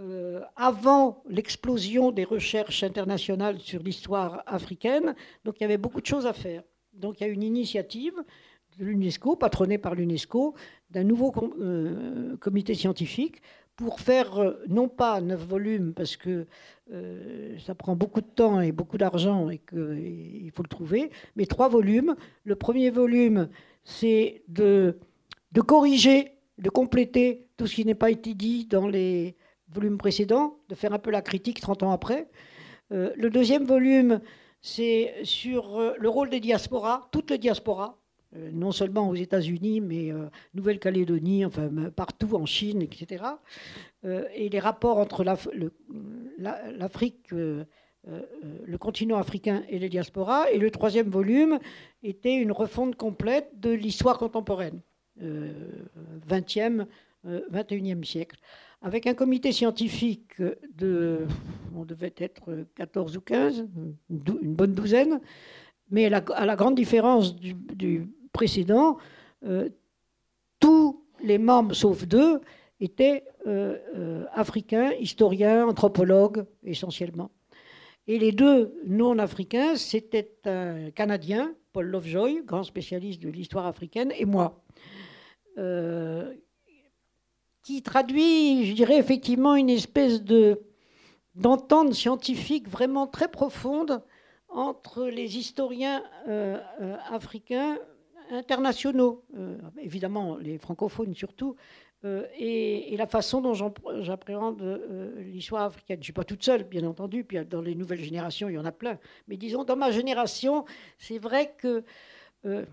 euh, avant l'explosion des recherches internationales sur l'histoire africaine. Donc il y avait beaucoup de choses à faire. Donc il y a une initiative de l'UNESCO, patronnée par l'UNESCO, d'un nouveau euh, comité scientifique pour faire euh, non pas neuf volumes parce que ça prend beaucoup de temps et beaucoup d'argent et qu'il faut le trouver, mais trois volumes. Le premier volume, c'est de, de corriger, de compléter tout ce qui n'est pas été dit dans les volume précédent, de faire un peu la critique 30 ans après. Euh, le deuxième volume, c'est sur euh, le rôle des diasporas, toutes les diasporas, euh, non seulement aux États-Unis, mais Nouvelle-Calédonie, enfin partout en Chine, etc. et les rapports entre l'Afrique, le continent africain et les diasporas. Et le troisième volume était une refonte complète de l'histoire contemporaine, 20e, 21e siècle avec un comité scientifique de, on devait être 14 ou 15, une bonne douzaine, mais à la, grande différence du, précédent, euh, tous les membres, sauf deux, étaient africains, historiens, anthropologues essentiellement. Et les deux non-africains, c'était un Canadien, Paul Lovejoy, grand spécialiste de l'histoire africaine, et moi, euh, qui traduit, je dirais, effectivement une espèce de d'entente scientifique vraiment très profonde entre les historiens euh, euh, africains internationaux, évidemment les francophones surtout, euh, et, la façon dont j'appréhende euh, l'histoire africaine. Je ne suis pas toute seule, bien entendu, puis dans les nouvelles générations, il y en a plein. Mais disons, dans ma génération, c'est vrai que euh,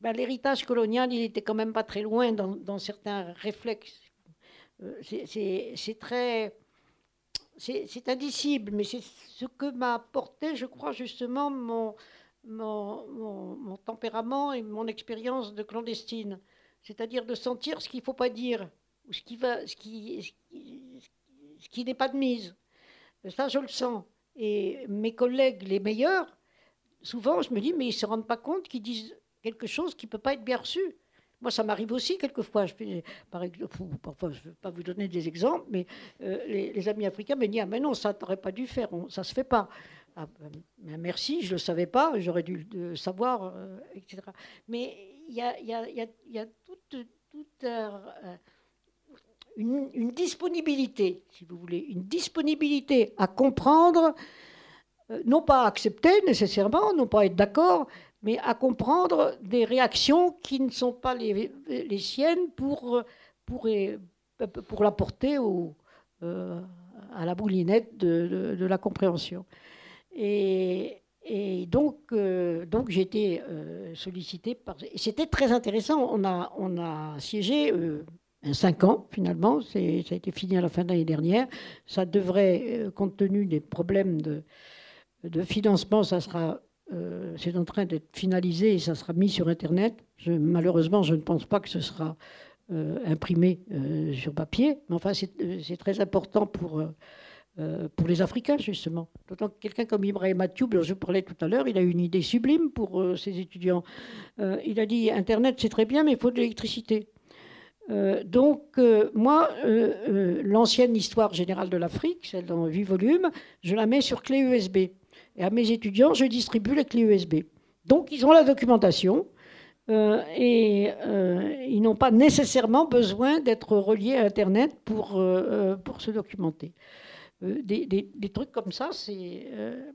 ben, l'héritage colonial, il était quand même pas très loin dans, certains réflexes. C'est très... C'est indicible, mais c'est ce que m'a apporté, je crois, justement, mon, mon, mon tempérament et mon expérience de clandestine c'est-à-dire de sentir ce qu'il ne faut pas dire, ou ce qui, va, ce qui, ce qui, n'est pas de mise. Ça, je le sens. Et mes collègues, les meilleurs, souvent, je me dis, mais ils ne se rendent pas compte qu'ils disent quelque chose qui ne peut pas être bien reçu. Moi, ça m'arrive aussi quelquefois. Je, par exemple, parfois, je ne vais pas vous donner des exemples, mais euh, les, amis africains me disent Ah, mais non, ça n'aurait pas dû faire, ça ne se fait pas. Ah, ben, merci, je ne le savais pas, j'aurais dû le savoir, euh, etc. Mais il y a, toute, euh, une, disponibilité, si vous voulez, une disponibilité à comprendre, euh, non pas accepter nécessairement, non pas être d'accord, mais à comprendre des réactions qui ne sont pas les, siennes pour, pour, pour l'apporter au, à la boulinette de, la compréhension. Et, donc, euh, donc j'ai été euh, sollicité par. C'était très intéressant. On a, on a siégé euh, cinq ans finalement. Ça a été fini à la fin de l'année dernière. Ça devrait, compte tenu des problèmes de, de financement, ça sera. C'est en train d'être finalisé et ça sera mis sur Internet. Malheureusement, je ne pense pas que ce sera imprimé sur papier. Mais enfin, c'est très important pour euh, pour les Africains, justement. D'autant que quelqu'un comme Ibrahim Mathieu, dont je parlais tout à l'heure, il a une idée sublime pour euh, ses étudiants. Euh, il a dit Internet, c'est très bien, mais il faut de l'électricité. donc, moi, l'ancienne histoire générale de l'Afrique, celle dans 8 volumes, je la mets sur clé USB. Et à mes étudiants, je distribue la clé USB. Donc, ils ont la documentation. et ils n'ont pas nécessairement besoin d'être reliés à Internet pour, pour se documenter. Euh, des, trucs comme ça. C'est, euh,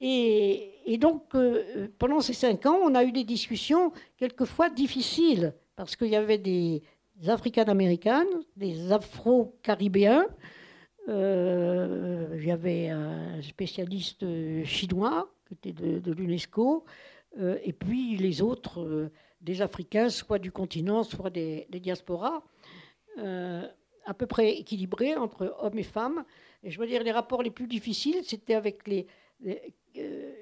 et, donc, euh, pendant ces cinq ans, on a eu des discussions quelquefois difficiles, parce qu'il y avait des Africaines-Américaines, des Afro-Caribéens, y avait un spécialiste chinois qui était de, l'UNESCO, et puis les autres, des Africains, soit du continent, soit des, diasporas à peu près équilibré entre hommes et femmes. Et je veux dire, les rapports les plus difficiles, c'était avec les, euh,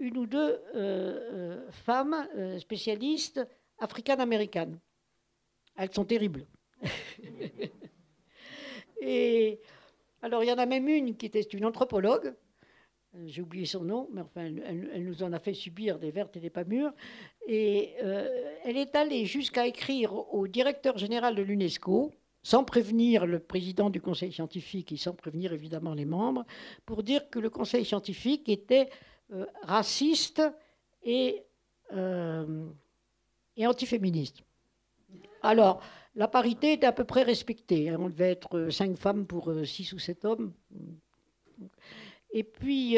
une ou deux euh, euh, femmes spécialistes africaines-américaines. Elles sont terribles. [LAUGHS] et alors, il y en a même une qui était une anthropologue. J'ai oublié son nom, mais enfin, elle, nous en a fait subir des vertes et des pas mûres. Et elle est allée jusqu'à écrire au directeur général de l'UNESCO, sans prévenir le président du conseil scientifique et sans prévenir évidemment les membres, pour dire que le conseil scientifique était euh, raciste et, euh, et antiféministe. Alors, la parité était à peu près respectée. Hein. On devait être euh, cinq femmes pour six ou sept hommes. Et puis,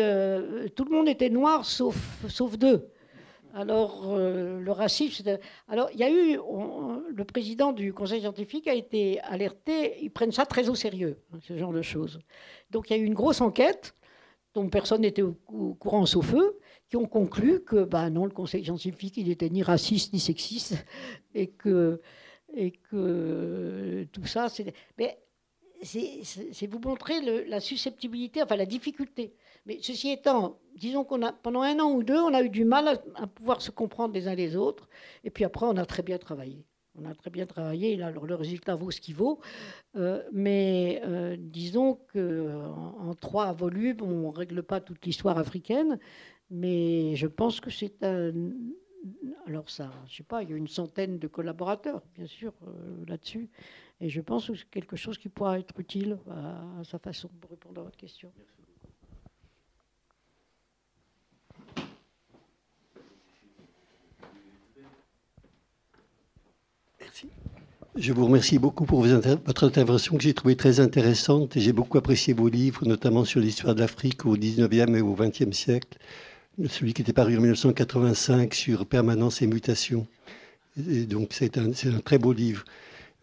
tout le monde était noir sauf, deux. Alors, euh, le racisme. Alors, il y a eu. le président du conseil scientifique a été alerté. Ils prennent ça très au sérieux, hein, ce genre de choses. Donc, il y a eu une grosse enquête dont personne n'était au, courant sauf eux, qui ont conclu que, ben non, le conseil scientifique, il n'était ni raciste ni sexiste, et que, et que tout ça, c'est. Mais c'est vous montrer la susceptibilité, enfin la difficulté. Mais ceci étant, disons qu'on a pendant un an ou deux, on a eu du mal à, pouvoir se comprendre les uns les autres. Et puis après, on a très bien travaillé. On a très bien travaillé. Alors le résultat vaut ce qu'il vaut. Euh, mais euh, disons qu'en en trois volumes, on ne règle pas toute l'histoire africaine. Mais je pense que c'est un alors ça, je sais pas, il y a une centaine de collaborateurs, bien sûr, là-dessus. Et je pense que c'est quelque chose qui pourra être utile à, sa façon pour répondre à votre question. Merci. Je vous remercie beaucoup pour votre intervention que j'ai trouvée très intéressante et j'ai beaucoup apprécié vos livres, notamment sur l'histoire de l'Afrique au 19e et au 20e siècle. Celui qui était paru en 1985 sur permanence et mutation. Donc c'est un, un, très beau livre.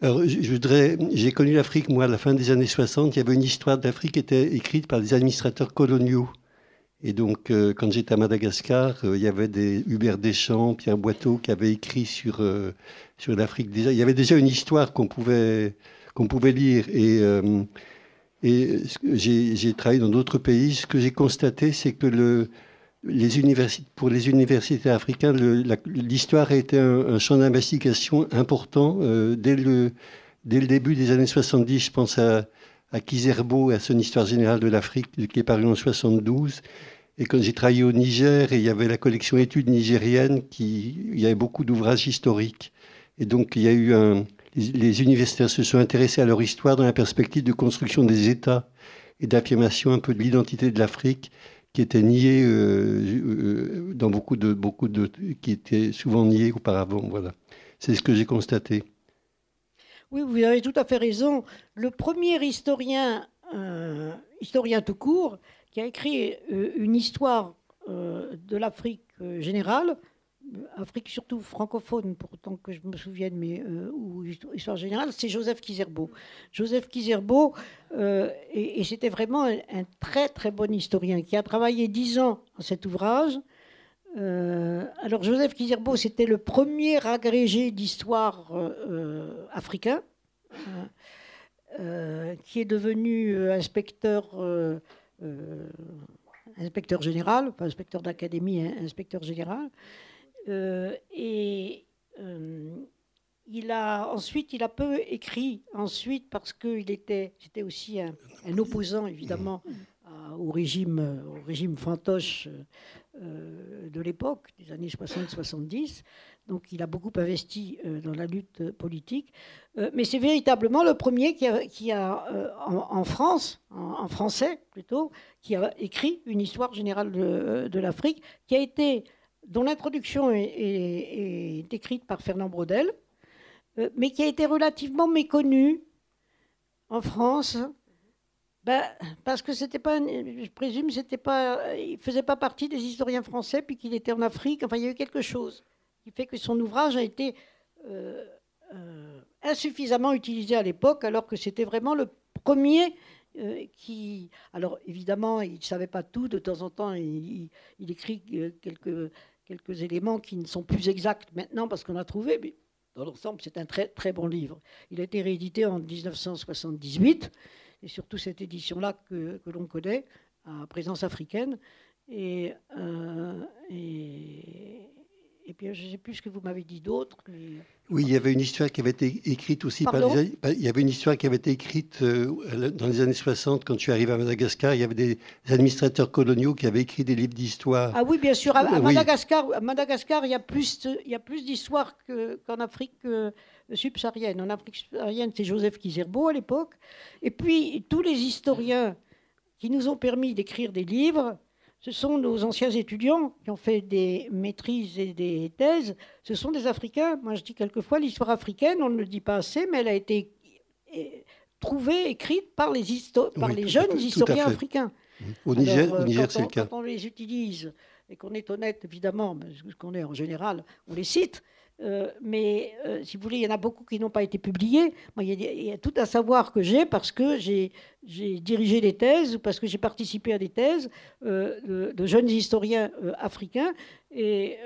Alors, j'ai connu l'Afrique, moi, à la fin des années 60. Il y avait une histoire d'Afrique qui était écrite par des administrateurs coloniaux. Et donc, euh, quand j'étais à Madagascar, euh, il y avait des Hubert Deschamps, Pierre Boiteau qui avaient écrit sur, euh, sur l'Afrique. Il y avait déjà une histoire qu'on pouvait, qu'on pouvait lire. Et, et j'ai travaillé dans d'autres pays. Ce que j'ai constaté, c'est que le, les universités, pour les universités africaines, l'histoire a été un, champ d'investigation important. dès, le, dès le début des années 70, je pense à, à Kizerbo, à son histoire générale de l'Afrique, qui est paru en 72. Et quand j'ai travaillé au Niger, et il y avait la collection études nigériennes, qui, il y avait beaucoup d'ouvrages historiques. Et donc, il y a eu un, les, universitaires se sont intéressés à leur histoire dans la perspective de construction des États et d'affirmation un peu de l'identité de l'Afrique, qui était niée euh, euh, dans beaucoup de, beaucoup de, qui était souvent niée auparavant. Voilà. C'est ce que j'ai constaté. Oui, vous avez tout à fait raison. Le premier historien, euh, historien tout court, qui a écrit une histoire de l'Afrique générale, Afrique surtout francophone, pour autant que je me souvienne, mais ou histoire générale, c'est Joseph Kizerbo. Joseph Kizerbo, et, c'était vraiment un, très très bon historien qui a travaillé dix ans à cet ouvrage. alors Joseph Kizerbo, c'était le premier agrégé d'histoire africain, qui est devenu inspecteur euh, inspecteur général, pas inspecteur d'académie, hein, inspecteur général. Euh, et euh, il a ensuite, il a peu écrit ensuite parce qu'il était, c'était aussi un, opposant évidemment au régime, au régime fantoche de l'époque, des années 60-70. Donc il a beaucoup investi dans la lutte politique. Euh, mais c'est véritablement le premier qui a, euh, en, France, en, français plutôt, qui a écrit une histoire générale de, l'Afrique, qui a été, dont l'introduction est, écrite par Fernand Braudel, euh, mais qui a été relativement méconnue en France. Ben, parce que c'était pas, je présume, c'était pas, il faisait pas partie des historiens français, puis qu'il était en Afrique. Enfin, il y a eu quelque chose qui fait que son ouvrage a été euh, insuffisamment utilisé à l'époque, alors que c'était vraiment le premier euh, qui. Alors évidemment, il ne savait pas tout, de temps en temps, il, écrit euh, quelques, quelques éléments qui ne sont plus exacts maintenant parce qu'on a trouvé, mais dans l'ensemble, c'est un très, très bon livre. Il a été réédité en 1978, et surtout cette édition-là que, l'on connaît, à présence africaine. Et, et, et puis, je ne sais plus ce que vous m'avez dit d'autre. Oui, il y avait une histoire qui avait été écrite aussi par les, Il y avait une histoire qui avait été écrite euh, dans les années 60, quand je suis arrivé à Madagascar. Il y avait des administrateurs coloniaux qui avaient écrit des livres d'histoire. Ah oui, bien sûr. À, Madagascar, Madagascar, il y a plus, il y a plus d'histoires qu'en Afrique euh, subsaharienne. En Afrique subsaharienne, c'est Joseph Kizerbo à l'époque. Et puis, tous les historiens qui nous ont permis d'écrire des livres, ce sont nos anciens étudiants qui ont fait des maîtrises et des thèses. Ce sont des Africains. Moi, je dis quelquefois l'histoire africaine, on ne le dit pas assez, mais elle a été eh, trouvée, écrite par les, par les jeunes historiens africains. Au Niger, au Niger c'est le cas. Quand on les utilise et qu'on est honnête, évidemment, ce qu'on est en général, on les cite. Euh, mais euh, si vous voulez, il y en a beaucoup qui n'ont pas été publiés. Moi, il, y a, tout un savoir que j'ai parce que j'ai dirigé des thèses ou parce que j'ai participé à des thèses euh, de, jeunes historiens africains. Et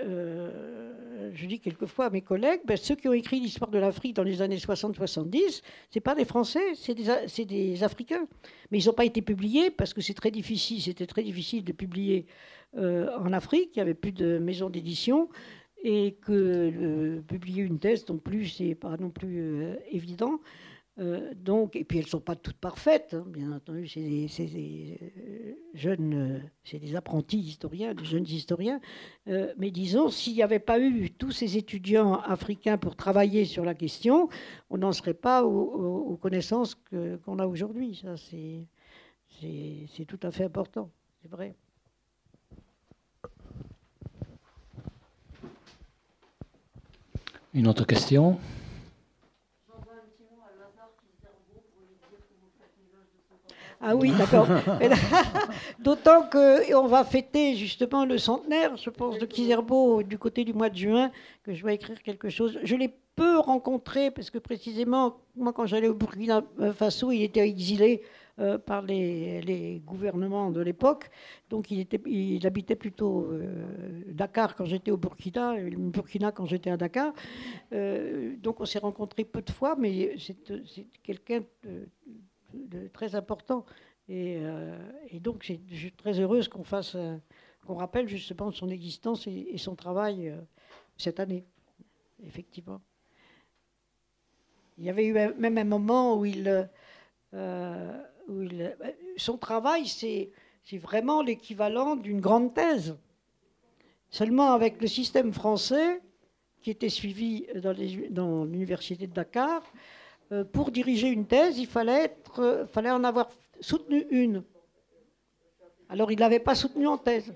je dis quelquefois à mes collègues, ben, ceux qui ont écrit l'histoire de l'Afrique dans les années 60-70, ce pas des Français, c'est des, Africains. Mais ils n'ont pas été publiés parce que c'est très difficile, c'était très difficile de publier en Afrique. Il n'y avait plus de maisons d'édition et que publier une thèse non plus, c'est pas non plus euh, évident. Euh, donc, et puis elles ne sont pas toutes parfaites, hein, bien entendu, c'est des, euh, jeunes, c'est des apprentis historiens, des jeunes historiens. mais disons, s'il n'y avait pas eu tous ces étudiants africains pour travailler sur la question, on n'en serait pas aux, connaissances qu'on a aujourd'hui. Ça, c'est tout à fait important, c'est vrai. Une autre question Ah oui, d'accord. [LAUGHS] [LAUGHS] D'autant qu'on va fêter justement le centenaire, je pense, de Kizerbo du côté du mois de juin, que je vais écrire quelque chose. Je l'ai peu rencontré parce que précisément, moi, quand j'allais au Burkina Faso, il était exilé euh, par les, gouvernements de l'époque. Donc il, était, il habitait plutôt euh, Dakar quand j'étais au Burkina, et Burkina quand j'étais à Dakar. Euh, donc on s'est rencontrés peu de fois, mais c'est quelqu'un de très important. Et, donc, je suis très heureuse qu'on fasse, qu'on rappelle justement son existence et, son travail cette année, effectivement. Il y avait eu même un moment où il, il son travail, c'est, vraiment l'équivalent d'une grande thèse. Seulement avec le système français qui était suivi dans, dans l'université de Dakar, euh, pour diriger une thèse, il fallait, être, euh, fallait en avoir soutenu une. Alors il ne l'avait pas soutenu en thèse.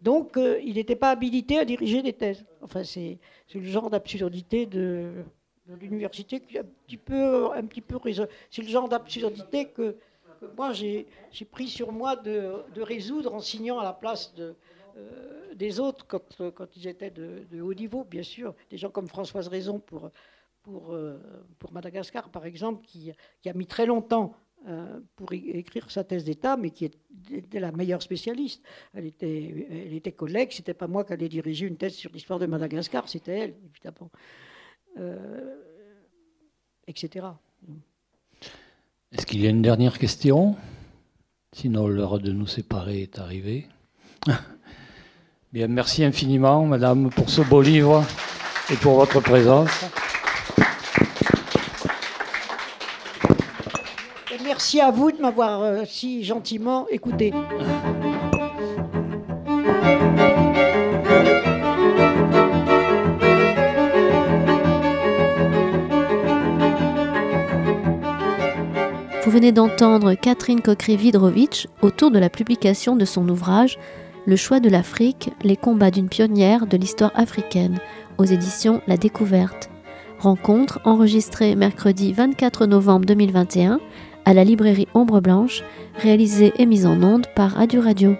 Donc euh, il n'était pas habilité à diriger des thèses. Enfin, c'est le genre d'absurdité de, l'université qui est un petit peu, un petit peu C'est le genre d'absurdité que, moi j'ai pris sur moi de, résoudre en signant à la place de, des autres quand, quand ils étaient de, de, haut niveau, bien sûr. Des gens comme Françoise Raison pour pour, euh, pour Madagascar, par exemple, qui, qui, a mis très longtemps euh, pour écrire sa thèse d'État, mais qui était la meilleure spécialiste. Elle était, elle était collègue, c'était pas moi qui allais diriger une thèse sur l'histoire de Madagascar, c'était elle, évidemment, euh, etc. Est-ce qu'il y a une dernière question? Sinon, l'heure de nous séparer est arrivée. [LAUGHS] Bien, merci infiniment, Madame, pour ce beau livre et pour votre présence. Merci à vous de m'avoir euh, si gentiment écouté. Venez d'entendre Catherine Kokri-Vidrovitch autour de la publication de son ouvrage Le choix de l'Afrique, les combats d'une pionnière de l'histoire africaine aux éditions La Découverte. Rencontre enregistrée mercredi 24 novembre 2021 à la librairie Ombre Blanche, réalisée et mise en onde par Radio Radio.